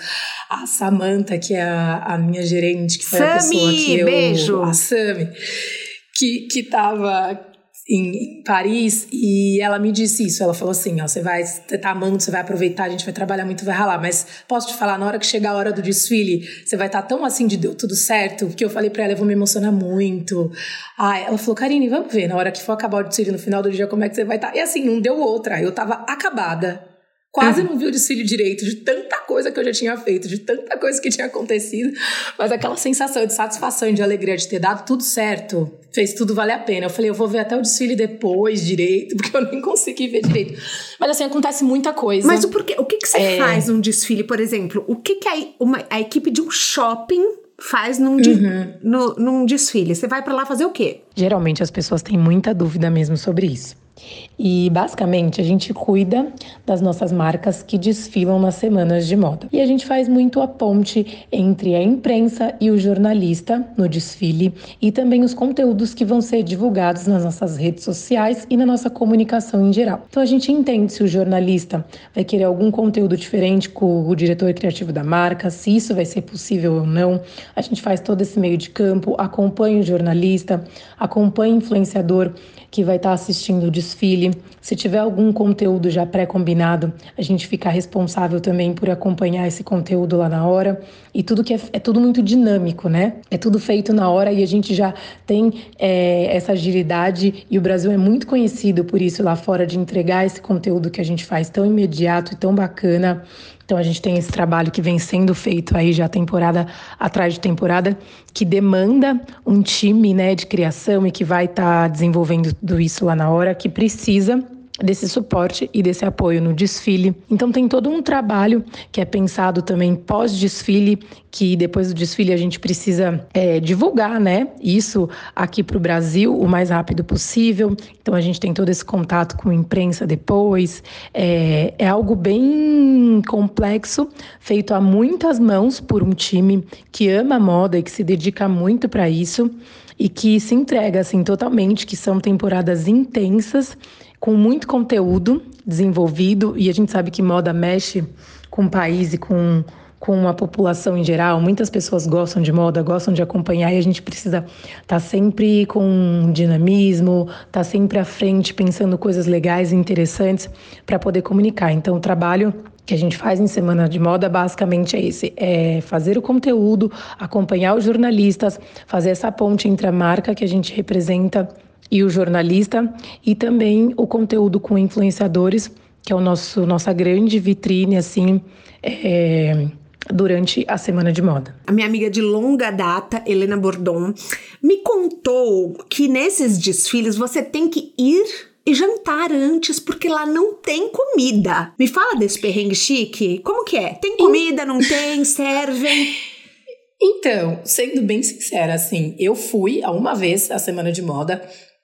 A Samantha, que é a, a minha gerente, que foi Sammy, a pessoa que eu... beijo! A Sami, que, que tava em Paris e ela me disse isso. Ela falou assim: ó, você vai, você tá amando, você vai aproveitar, a gente vai trabalhar muito, vai ralar. Mas posso te falar, na hora que chegar a hora do desfile, você vai estar tá tão assim de deu tudo certo, porque eu falei para ela, eu vou me emocionar muito. Ai, ela falou, Karine, vamos ver, na hora que for acabar o desfile no final do dia, como é que você vai estar. Tá? E assim, não deu outra. Eu tava acabada. Quase não vi o desfile direito, de tanta coisa que eu já tinha feito, de tanta coisa que tinha acontecido. Mas aquela sensação de satisfação e de alegria de ter dado tudo certo, fez tudo valer a pena. Eu falei, eu vou ver até o desfile depois direito, [LAUGHS] porque eu nem consegui ver direito. Mas assim, acontece muita coisa. Mas o porquê? O que, que você é... faz num desfile, por exemplo? O que, que a, uma, a equipe de um shopping faz num, uhum. no, num desfile? Você vai para lá fazer o quê? Geralmente as pessoas têm muita dúvida mesmo sobre isso. E basicamente a gente cuida das nossas marcas que desfilam nas semanas de moda. E a gente faz muito a ponte entre a imprensa e o jornalista no desfile e também os conteúdos que vão ser divulgados nas nossas redes sociais e na nossa comunicação em geral. Então a gente entende se o jornalista vai querer algum conteúdo diferente com o diretor criativo da marca, se isso vai ser possível ou não. A gente faz todo esse meio de campo, acompanha o jornalista, acompanha o influenciador que vai estar assistindo o desfile. Se tiver algum conteúdo já pré-combinado, a gente fica responsável também por acompanhar esse conteúdo lá na hora. E tudo que é, é tudo muito dinâmico, né? É tudo feito na hora e a gente já tem é, essa agilidade. E o Brasil é muito conhecido por isso lá fora, de entregar esse conteúdo que a gente faz tão imediato e tão bacana. Então a gente tem esse trabalho que vem sendo feito aí já temporada atrás de temporada, que demanda um time né, de criação e que vai estar tá desenvolvendo tudo isso lá na hora, que precisa desse suporte e desse apoio no desfile. Então tem todo um trabalho que é pensado também pós-desfile, que depois do desfile a gente precisa é, divulgar, né? Isso aqui para o Brasil o mais rápido possível. Então a gente tem todo esse contato com a imprensa depois. É, é algo bem complexo, feito a muitas mãos por um time que ama a moda e que se dedica muito para isso e que se entrega assim totalmente, que são temporadas intensas com muito conteúdo desenvolvido e a gente sabe que moda mexe com o país e com com a população em geral. Muitas pessoas gostam de moda, gostam de acompanhar e a gente precisa estar tá sempre com dinamismo, estar tá sempre à frente, pensando coisas legais e interessantes para poder comunicar. Então, o trabalho que a gente faz em Semana de Moda basicamente é esse: é fazer o conteúdo, acompanhar os jornalistas, fazer essa ponte entre a marca que a gente representa e o jornalista, e também o conteúdo com influenciadores, que é o nosso nossa grande vitrine assim. É, durante a semana de moda. A minha amiga de longa data, Helena Bordon, me contou que nesses desfiles você tem que ir e jantar antes, porque lá não tem comida. Me fala desse perrengue chique. Como que é? Tem comida, não tem? Servem? Então, sendo bem sincera, assim, eu fui a uma vez a semana de moda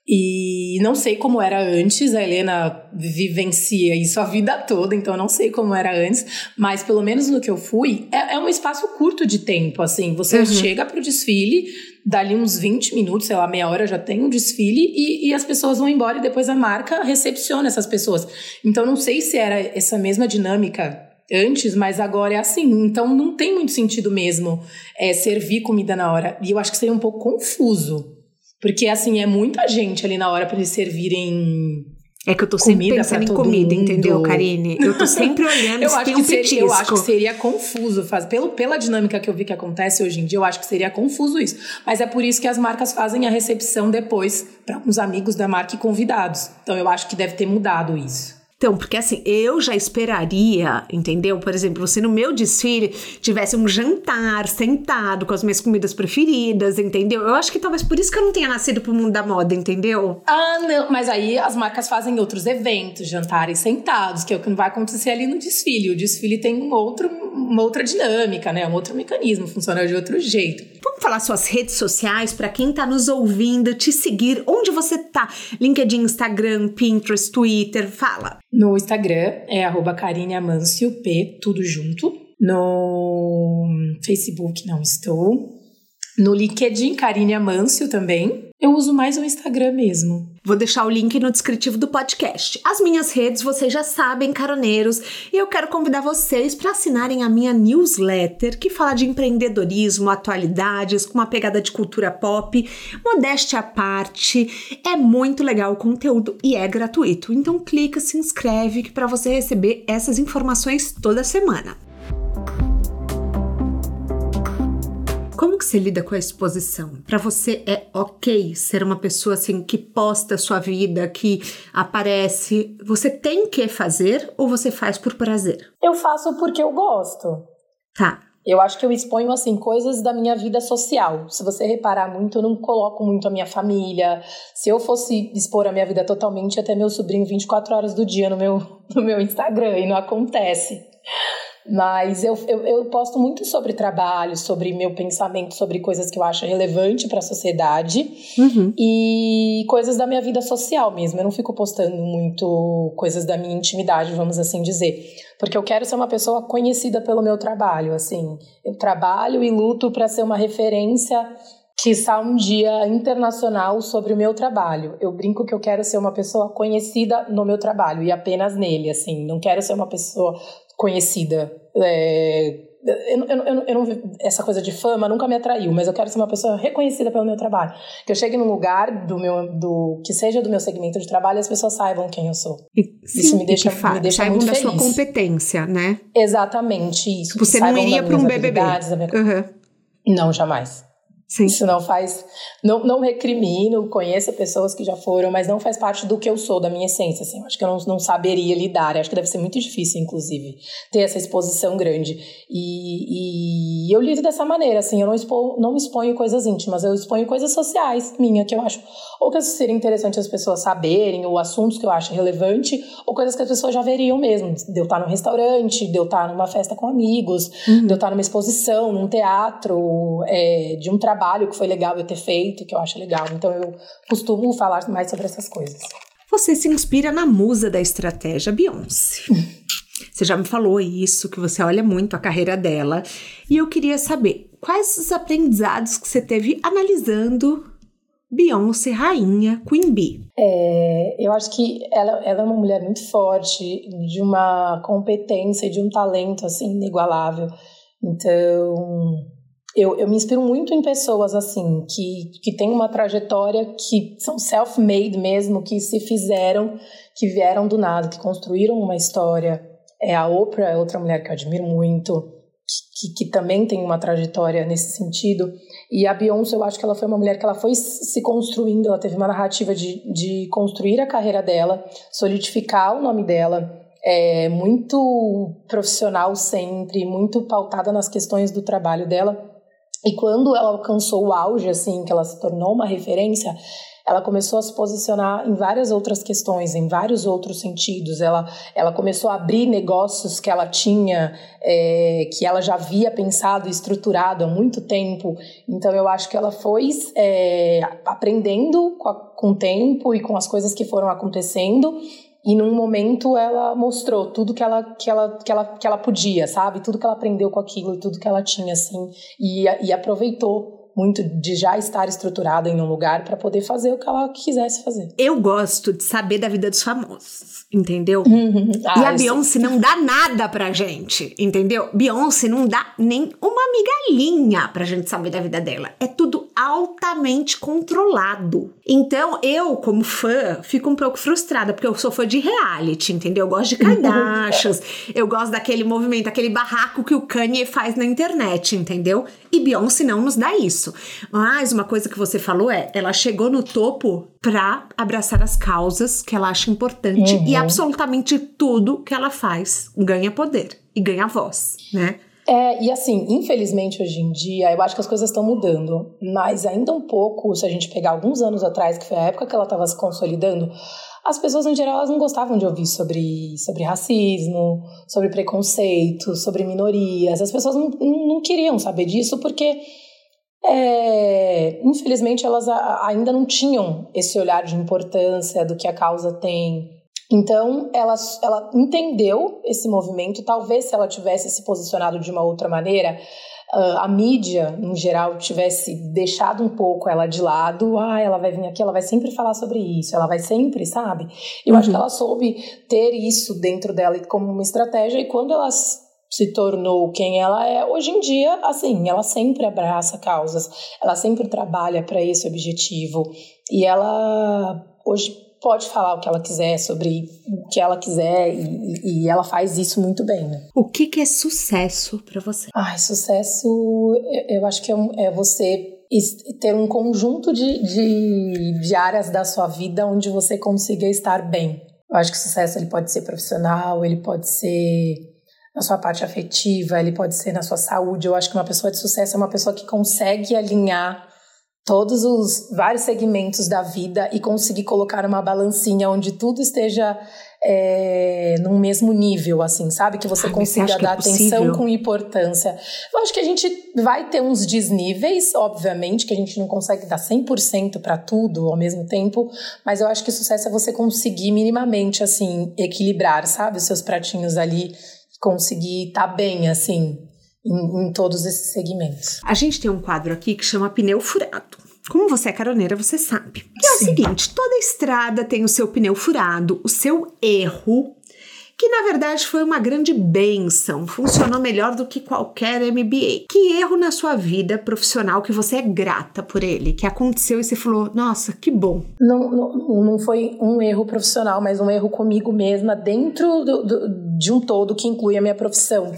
e não sei como era antes, a Helena vivencia isso a vida toda, então eu não sei como era antes, mas pelo menos no que eu fui, é, é um espaço curto de tempo, assim. Você uhum. chega pro desfile, dali uns 20 minutos, sei lá, meia hora já tem um desfile e, e as pessoas vão embora e depois a marca recepciona essas pessoas. Então não sei se era essa mesma dinâmica antes, mas agora é assim. Então não tem muito sentido mesmo é, servir comida na hora. E eu acho que seria um pouco confuso. Porque, assim, é muita gente ali na hora para eles servirem é que eu tô sempre pensando em comida, mundo. entendeu, Karine? Eu tô sempre [LAUGHS] olhando eu se acho tem um seria, petisco. Eu acho que seria confuso, faz, pelo, pela dinâmica que eu vi que acontece hoje em dia, eu acho que seria confuso isso. Mas é por isso que as marcas fazem a recepção depois para uns amigos da marca e convidados. Então eu acho que deve ter mudado isso. Então, porque assim, eu já esperaria, entendeu? Por exemplo, se no meu desfile tivesse um jantar sentado com as minhas comidas preferidas, entendeu? Eu acho que talvez por isso que eu não tenha nascido pro mundo da moda, entendeu? Ah, não, mas aí as marcas fazem outros eventos, jantares sentados, que é o que não vai acontecer ali no desfile. O desfile tem um outro, uma outra dinâmica, né? Um outro mecanismo, funciona de outro jeito. Vamos falar suas redes sociais para quem tá nos ouvindo, te seguir, onde você tá? LinkedIn, Instagram, Pinterest, Twitter, fala. No Instagram é arroba P, tudo junto. No Facebook não estou. No LinkedIn, Karine Amâncio também. Eu uso mais o Instagram mesmo. Vou deixar o link no descritivo do podcast. As minhas redes vocês já sabem, caroneiros, e eu quero convidar vocês para assinarem a minha newsletter que fala de empreendedorismo, atualidades, com uma pegada de cultura pop, modéstia à parte. É muito legal o conteúdo e é gratuito. Então clica, se inscreve para você receber essas informações toda semana. Como que você lida com a exposição? Para você é ok ser uma pessoa assim que posta a sua vida, que aparece? Você tem que fazer ou você faz por prazer? Eu faço porque eu gosto. Tá. Eu acho que eu exponho assim coisas da minha vida social. Se você reparar muito, eu não coloco muito a minha família. Se eu fosse expor a minha vida totalmente, até meu sobrinho 24 horas do dia no meu [LAUGHS] no meu Instagram e não acontece. Mas eu, eu, eu, posto muito sobre trabalho, sobre meu pensamento, sobre coisas que eu acho relevante para a sociedade uhum. e coisas da minha vida social mesmo. Eu não fico postando muito coisas da minha intimidade, vamos assim dizer. Porque eu quero ser uma pessoa conhecida pelo meu trabalho. Assim, eu trabalho e luto para ser uma referência que está um dia internacional sobre o meu trabalho. Eu brinco que eu quero ser uma pessoa conhecida no meu trabalho e apenas nele, assim. Não quero ser uma pessoa conhecida. É, eu, eu, eu, eu, não, essa coisa de fama nunca me atraiu, mas eu quero ser uma pessoa reconhecida pelo meu trabalho. Que eu chegue num lugar do meu, do, que seja do meu segmento de trabalho e as pessoas saibam quem eu sou. E, sim, isso me deixa, me deixa saibam muito da feliz. sua competência, né? Exatamente isso. Você não iria para um BBB. Uhum. Não, jamais. Sim. Isso não faz. Não, não recrimino, conheço pessoas que já foram, mas não faz parte do que eu sou, da minha essência. Assim. Acho que eu não, não saberia lidar. Acho que deve ser muito difícil, inclusive, ter essa exposição grande. E, e eu lido dessa maneira, assim. Eu não, expo, não exponho coisas íntimas, eu exponho coisas sociais minha, que eu acho. Ou que seria interessante as pessoas saberem, ou assuntos que eu acho relevante, ou coisas que as pessoas já veriam mesmo. De eu estar num restaurante, de eu estar numa festa com amigos, uhum. de eu estar numa exposição, num teatro, é, de um trabalho trabalho que foi legal eu ter feito, que eu acho legal. Então eu costumo falar mais sobre essas coisas. Você se inspira na musa da estratégia Beyoncé. [LAUGHS] Você já me falou isso, que você olha muito a carreira dela. E eu queria saber quais os aprendizados que você teve analisando Beyoncé, rainha, Queen Bee. É, eu acho que ela, ela é uma mulher muito forte, de uma competência e de um talento assim inigualável. Então, eu, eu me inspiro muito em pessoas assim, que, que têm uma trajetória que são self-made mesmo, que se fizeram, que vieram do nada, que construíram uma história. É a Oprah, é outra mulher que eu admiro muito, que, que, também tem uma trajetória nesse sentido. E a Beyoncé, eu acho que ela foi uma mulher que ela foi se construindo, ela teve uma narrativa de, de construir a carreira dela, solidificar o nome dela, é muito profissional sempre, muito pautada nas questões do trabalho dela. E quando ela alcançou o auge, assim, que ela se tornou uma referência, ela começou a se posicionar em várias outras questões, em vários outros sentidos. Ela, ela começou a abrir negócios que ela tinha, é, que ela já havia pensado e estruturado há muito tempo. Então, eu acho que ela foi é, aprendendo com, a, com o tempo e com as coisas que foram acontecendo e num momento ela mostrou tudo que ela, que ela, que ela, que ela podia, sabe? Tudo que ela aprendeu com aquilo e tudo que ela tinha, assim. E, e aproveitou muito de já estar estruturada em um lugar para poder fazer o que ela quisesse fazer. Eu gosto de saber da vida dos famosos entendeu? Uhum. Ah, e a Beyoncé não dá nada pra gente, entendeu? Beyoncé não dá nem uma migalhinha pra gente saber da vida dela. É tudo altamente controlado. Então, eu, como fã, fico um pouco frustrada, porque eu sou fã de reality, entendeu? Eu gosto de [LAUGHS] Kardashians, eu gosto daquele movimento, aquele barraco que o Kanye faz na internet, entendeu? E Beyoncé não nos dá isso. Mas uma coisa que você falou é, ela chegou no topo pra abraçar as causas que ela acha importante uhum. e absolutamente tudo que ela faz ganha poder e ganha voz, né? É, e assim, infelizmente hoje em dia, eu acho que as coisas estão mudando, mas ainda um pouco, se a gente pegar alguns anos atrás, que foi a época que ela estava se consolidando, as pessoas, em geral, elas não gostavam de ouvir sobre, sobre racismo, sobre preconceito, sobre minorias. As pessoas não, não queriam saber disso porque, é, infelizmente, elas ainda não tinham esse olhar de importância do que a causa tem, Então, ela, ela entendeu esse movimento. Talvez se ela tivesse se posicionado de uma outra maneira, uh, a mídia, em geral, tivesse deixado um pouco ela de lado. Ah, ela vai vir aqui, ela vai sempre falar sobre isso, ela vai sempre, sabe? Eu uhum. acho que ela soube ter isso dentro dela como uma estratégia. E quando ela se tornou quem ela é, hoje em dia, assim, ela sempre abraça causas, ela sempre trabalha para esse objetivo. E ela hoje pode falar o que ela quiser sobre o que ela quiser e, e ela faz isso muito bem. Né? O que, que é sucesso para você? Ai, sucesso, eu, eu acho que é, é você ter um conjunto de, de, de áreas da sua vida onde você consiga estar bem. Eu acho que sucesso ele pode ser profissional, ele pode ser na sua parte afetiva, ele pode ser na sua saúde. Eu acho que uma pessoa de sucesso é uma pessoa que consegue alinhar todos os vários segmentos da vida e conseguir colocar uma balancinha onde tudo esteja é, num mesmo nível, assim, sabe? Que você Ai, consiga você dar é atenção com importância. Eu acho que a gente vai ter uns desníveis, obviamente, que a gente não consegue dar 100% para tudo ao mesmo tempo, mas eu acho que sucesso é você conseguir minimamente, assim, equilibrar, sabe? Os seus pratinhos ali, conseguir estar tá bem, assim, em, em todos esses segmentos. A gente tem um quadro aqui que chama pneu furado. Como você é caroneira, você sabe. Que é Sim. o seguinte: toda estrada tem o seu pneu furado, o seu erro, que na verdade foi uma grande benção, funcionou melhor do que qualquer MBA. Que erro na sua vida profissional que você é grata por ele, que aconteceu e você falou, nossa, que bom. Não, não, não foi um erro profissional, mas um erro comigo mesma dentro do, do, de um todo que inclui a minha profissão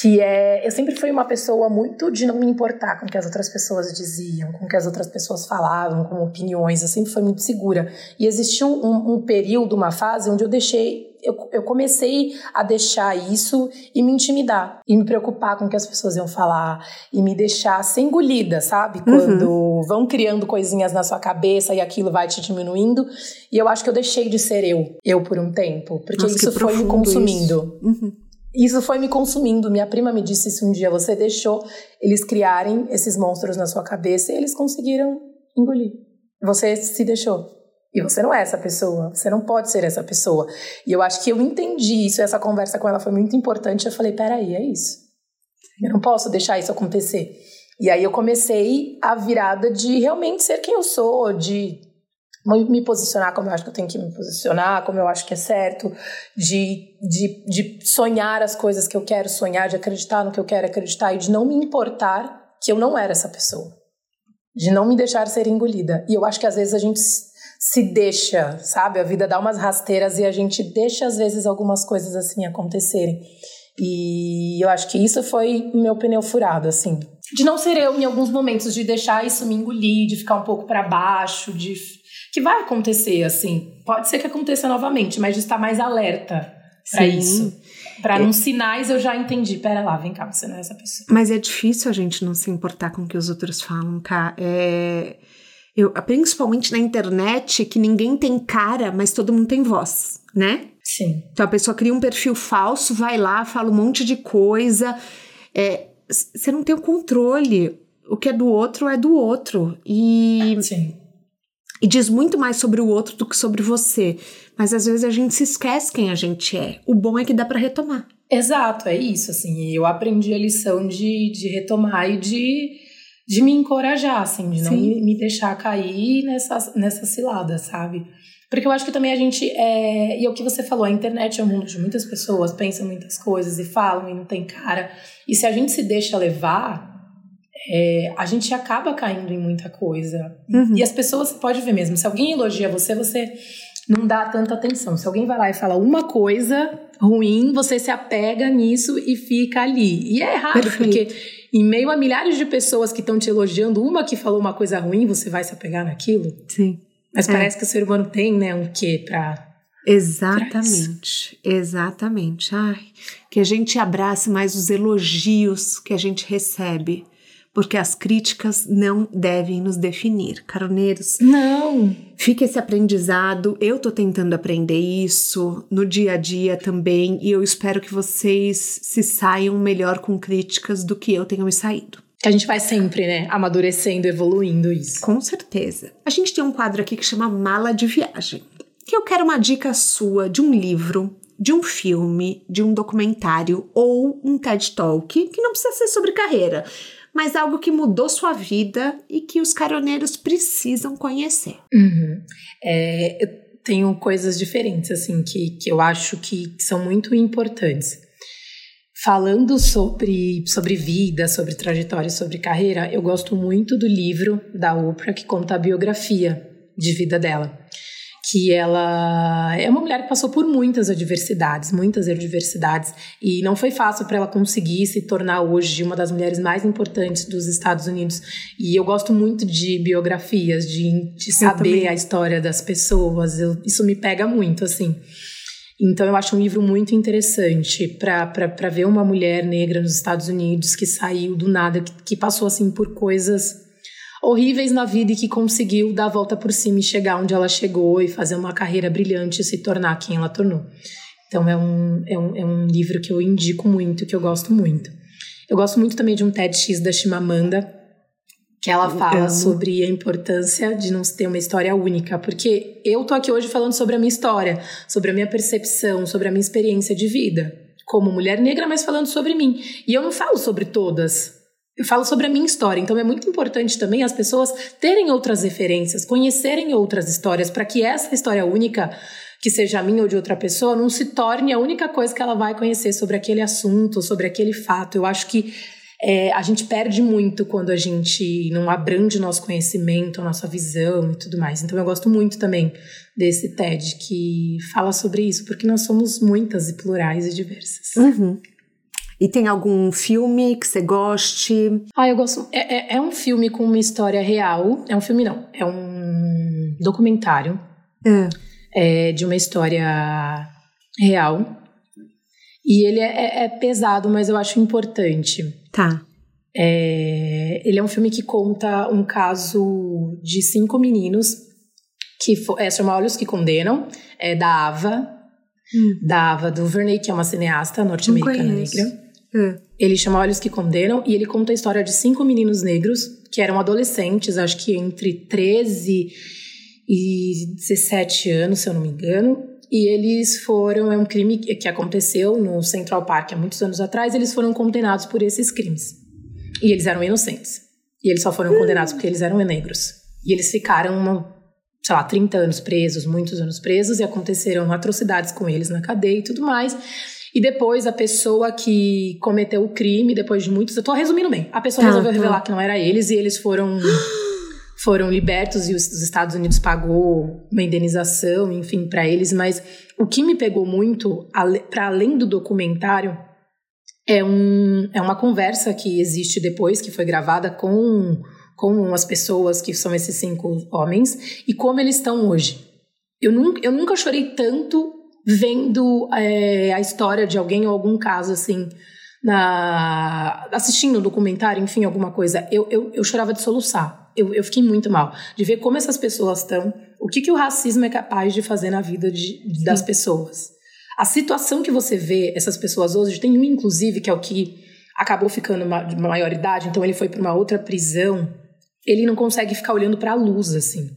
que é eu sempre fui uma pessoa muito de não me importar com o que as outras pessoas diziam, com o que as outras pessoas falavam, com opiniões, eu sempre fui muito segura. E existiu um, um período, uma fase onde eu deixei eu, eu, comecei a deixar isso e me intimidar, e me preocupar com o que as pessoas iam falar, e me deixar ser engolida, sabe? Uhum. Quando uhum. vão criando coisinhas na sua cabeça e aquilo vai te diminuindo. E eu acho que eu deixei de ser eu, eu por um tempo, porque Nossa, isso foi me consumindo. Uhum. Isso foi me consumindo. Minha prima me disse isso um dia. Você deixou eles criarem esses monstros na sua cabeça e eles conseguiram engolir. Você se deixou. E você não é essa pessoa. Você não pode ser essa pessoa. E eu acho que eu entendi isso. Essa conversa com ela foi muito importante. Eu falei: peraí, é isso. Eu não posso deixar isso acontecer. E aí eu comecei a virada de realmente ser quem eu sou, de me posicionar como eu acho que eu tenho que me posicionar, como eu acho que é certo, de, de, de sonhar as coisas que eu quero sonhar, de acreditar no que eu quero acreditar e de não me importar que eu não era essa pessoa. De não me deixar ser engolida. E eu acho que às vezes a gente se deixa, sabe? A vida dá umas rasteiras e a gente deixa às vezes algumas coisas assim acontecerem. E eu acho que isso foi meu pneu furado, assim. De não ser eu em alguns momentos, de deixar isso me engolir, de ficar um pouco para baixo, de que vai acontecer, assim. Pode ser que aconteça novamente, mas de estar mais alerta para isso. Para é. uns sinais eu já entendi. Pera lá, vem cá, você não é essa pessoa. Mas é difícil a gente não se importar com o que os outros falam, cá. É... Eu, principalmente na internet, que ninguém tem cara, mas todo mundo tem voz, né? Sim. Então a pessoa cria um perfil falso, vai lá, fala um monte de coisa. É, você não tem o controle. O que é do outro é do outro. E. Sim e diz muito mais sobre o outro do que sobre você. Mas às vezes a gente se esquece quem a gente é. O bom é que dá para retomar. Exato, é isso. Assim, eu aprendi a lição de, de retomar e de, de me encorajar, assim, de não me, me, deixar cair nessa, nessa cilada, sabe? Porque eu acho que também a gente. É, e é o que você falou, a internet é um mundo de muitas pessoas, pensam muitas coisas e falam e não tem cara. E se a gente se deixa levar, é, a gente acaba caindo em muita coisa. Uhum. E as pessoas, você pode ver mesmo, se alguém elogia você, você não dá tanta atenção. Se alguém vai lá e fala uma coisa ruim, você se apega nisso e fica ali. E é errado, Perfeito. porque em meio a milhares de pessoas que estão te elogiando, uma que falou uma coisa ruim, você vai se apegar naquilo? Sim. Mas é. parece que o ser humano tem, né, um quê pra. Exatamente, exatamente. Ai, que a gente abrace mais os elogios que a gente recebe porque as críticas não devem nos definir. Caroneiros, não. Fica esse aprendizado. Eu tô tentando aprender isso no dia a dia também e eu espero que vocês se saiam melhor com críticas do que eu tenho me saído. Que a gente vai sempre, né, amadurecendo, evoluindo isso. Com certeza. A gente tem um quadro aqui que chama Mala de Viagem. que eu quero uma dica sua de um livro, de um filme, de um documentário ou um TED Talk, que não precisa ser sobre carreira, mas algo que mudou sua vida e que os caroneiros precisam conhecer. Uhum. É, eu tenho coisas diferentes, assim, que, que eu acho que são muito importantes. Falando sobre, sobre vida, sobre trajetória, sobre carreira, eu gosto muito do livro da Oprah que conta a biografia de vida dela que ela é uma mulher que passou por muitas adversidades, muitas adversidades, e não foi fácil para ela conseguir se tornar hoje uma das mulheres mais importantes dos Estados Unidos. E eu gosto muito de biografias, de, de saber a história das pessoas, eu, isso me pega muito, assim. Então, eu acho um livro muito interessante para ver uma mulher negra nos Estados Unidos que saiu do nada, que, que passou assim por coisas horríveis na vida e que conseguiu dar a volta por cima e chegar onde ela chegou e fazer uma carreira brilhante e se tornar quem ela tornou. Então é um, é um, é um livro que eu indico muito, que eu gosto muito. Eu gosto muito também de um TEDx da Chimamanda, que ela fala sobre a importância de não ter uma história única, porque eu tô aqui hoje falando sobre a minha história, sobre a minha percepção, sobre a minha experiência de vida, como mulher negra, mas falando sobre mim. E eu não falo sobre todas, eu falo sobre a minha história, então é muito importante também as pessoas terem outras referências, conhecerem outras histórias, para que essa história única, que seja a minha ou de outra pessoa, não se torne a única coisa que ela vai conhecer sobre aquele assunto, sobre aquele fato. Eu acho que é, a gente perde muito quando a gente não abrange nosso conhecimento, a nossa visão e tudo mais. Então eu gosto muito também desse TED que fala sobre isso, porque nós somos muitas e plurais e diversas. Uhum. E tem algum filme que você goste? Ah, eu gosto. É, é, é, um filme com uma história real. É um filme, não. É um documentário é. É, de uma história real. E ele é, é, é pesado, mas eu acho importante. Tá. É, ele é um filme que conta um caso de cinco meninos que é, chama Olhos que Condenam, é da Ava, hum. da Ava DuVernay, que é uma cineasta norte-americana negra. É. Ele chama Olhos que Condenam e ele conta a história de cinco meninos negros que eram adolescentes, acho que entre 13 e 17 anos, se eu não me engano. E eles foram, é um crime que aconteceu no Central Park há muitos anos atrás, eles foram condenados por esses crimes. E eles eram inocentes. E eles só foram hum. condenados porque eles eram negros. E eles ficaram, uma, sei lá, 30 anos presos, muitos anos presos, e aconteceram atrocidades com eles na cadeia e tudo mais. E depois a pessoa que cometeu o crime, depois de muitos. Eu tô resumindo bem. A pessoa tá, resolveu tá. revelar que não era eles e eles foram. [GASPS] foram libertos e os, os Estados Unidos pagou uma indenização, enfim, para eles. Mas o que me pegou muito, para além do documentário, é, um, é uma conversa que existe depois, que foi gravada com, com as pessoas que são esses cinco homens e como eles estão hoje. Eu nunca, eu nunca chorei tanto vendo é, a história de alguém ou algum caso assim, na, assistindo um documentário, enfim, alguma coisa, eu, eu, eu chorava de soluçar. Eu, eu fiquei muito mal de ver como essas pessoas estão, o que, que o racismo é capaz de fazer na vida de, das pessoas. A situação que você vê essas pessoas hoje, tem um inclusive que é o que acabou ficando de maior idade, então ele foi para uma outra prisão. Ele não consegue ficar olhando para a luz assim,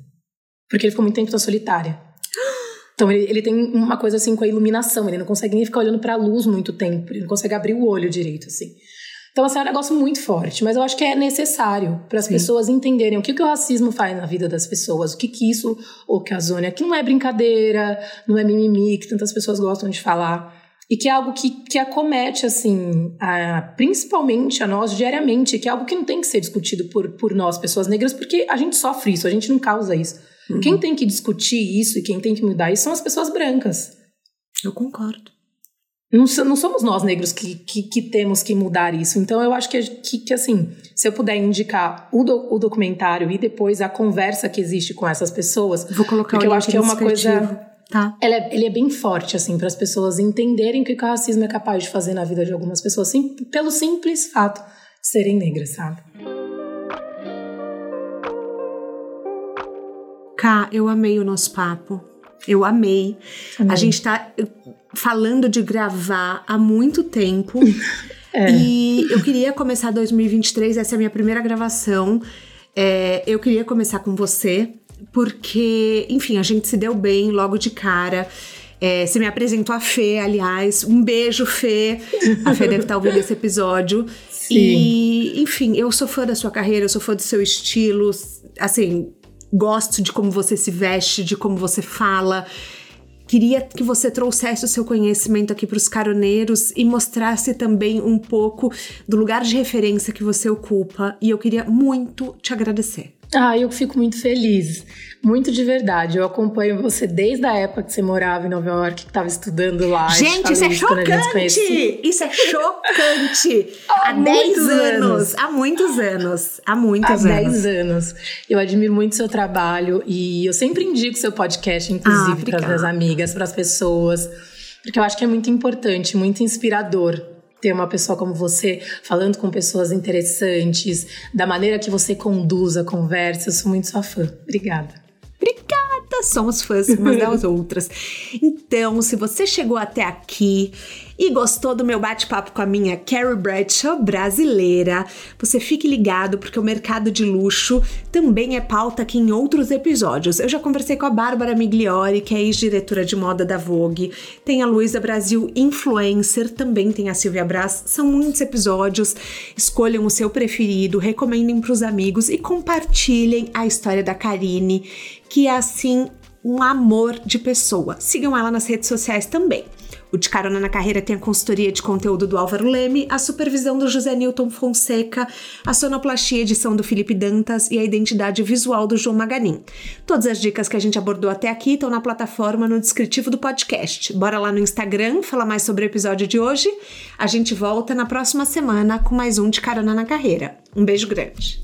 porque ele ficou muito tempo na solitária. Então ele, ele tem uma coisa assim com a iluminação, ele não consegue nem ficar olhando para a luz muito tempo, ele não consegue abrir o olho direito assim. Então, assim, é um negócio muito forte, mas eu acho que é necessário para as pessoas entenderem o que, que o racismo faz na vida das pessoas, o que, que isso ocasiona, que não é brincadeira, não é mimimi, que tantas pessoas gostam de falar, e que é algo que, que acomete, assim, a, principalmente a nós diariamente, que é algo que não tem que ser discutido por, por nós, pessoas negras, porque a gente sofre isso, a gente não causa isso. Uhum. Quem tem que discutir isso e quem tem que mudar isso são as pessoas brancas. Eu concordo. Não, não somos nós negros que, que, que, temos que mudar isso. Então eu acho que, que, que assim, se eu puder indicar o, do, o, documentário e depois a conversa que existe com essas pessoas, vou colocar porque eu acho que é uma coisa. Tá. É, ele é bem forte, assim, para as pessoas entenderem o que o racismo é capaz de fazer na vida de algumas pessoas, sim, pelo simples fato de serem negras, sabe? Cá, eu amei o nosso papo. Eu amei. amei. A gente tá eh, falando de gravar há muito tempo. [LAUGHS] é. E eu queria começar 2023, essa é a minha primeira gravação. É, eu queria começar com você. porque, enfim, a gente se deu bem logo de cara. É, você me apresentou a Fê, aliás. Um beijo, Fê. A Fê deve estar ouvindo esse episódio. Sim. E, enfim, eu sou fã da sua carreira, eu sou fã do seu estilo. Assim, gosto de como você se veste, de como você fala. Queria que você trouxesse o seu conhecimento aqui para os caroneiros e mostrasse também um pouco do lugar de referência que você ocupa. E eu queria muito te agradecer. Ah, eu fico muito feliz. Muito de verdade. Eu acompanho você desde a época que você morava em Nova York, que estava estudando lá. Gente, isso é chocante! Isso é chocante! há 10 anos. anos. Há muitos anos. Há muitos há anos. 10 anos. Eu admiro muito seu trabalho e eu sempre indico seu podcast, inclusive, ah, para as minhas amigas, para as pessoas, porque eu acho que é muito importante, muito inspirador ter uma pessoa como você falando com pessoas interessantes, da maneira que você conduz a conversa. Eu sou muito sua fã. Obrigada. Obrigada! Somos fãs umas das [LAUGHS] outras. Então, se você chegou até aqui e gostou do meu bate-papo com a minha Carrie Bradshaw brasileira, você fique ligado porque o mercado de luxo também é pauta aqui em outros episódios. Eu já conversei com a Bárbara Migliori, que é ex-diretora de moda da Vogue, tem a Luísa Brasil Influencer, também tem a Silvia Brás. São muitos episódios. Escolham o seu preferido, recomendem para os amigos e compartilhem a história da Karine, que é assim um amor de pessoa. Sigam ela nas redes sociais também. O De Carona na Carreira tem a consultoria de conteúdo do Álvaro Leme, a supervisão do José Newton Fonseca, a sonoplastia edição do Felipe Dantas e a identidade visual do João Maganin. Todas as dicas que a gente abordou até aqui estão na plataforma no descritivo do podcast. Bora lá no Instagram falar mais sobre o episódio de hoje. A gente volta na próxima semana com mais um De Carona na Carreira. Um beijo grande.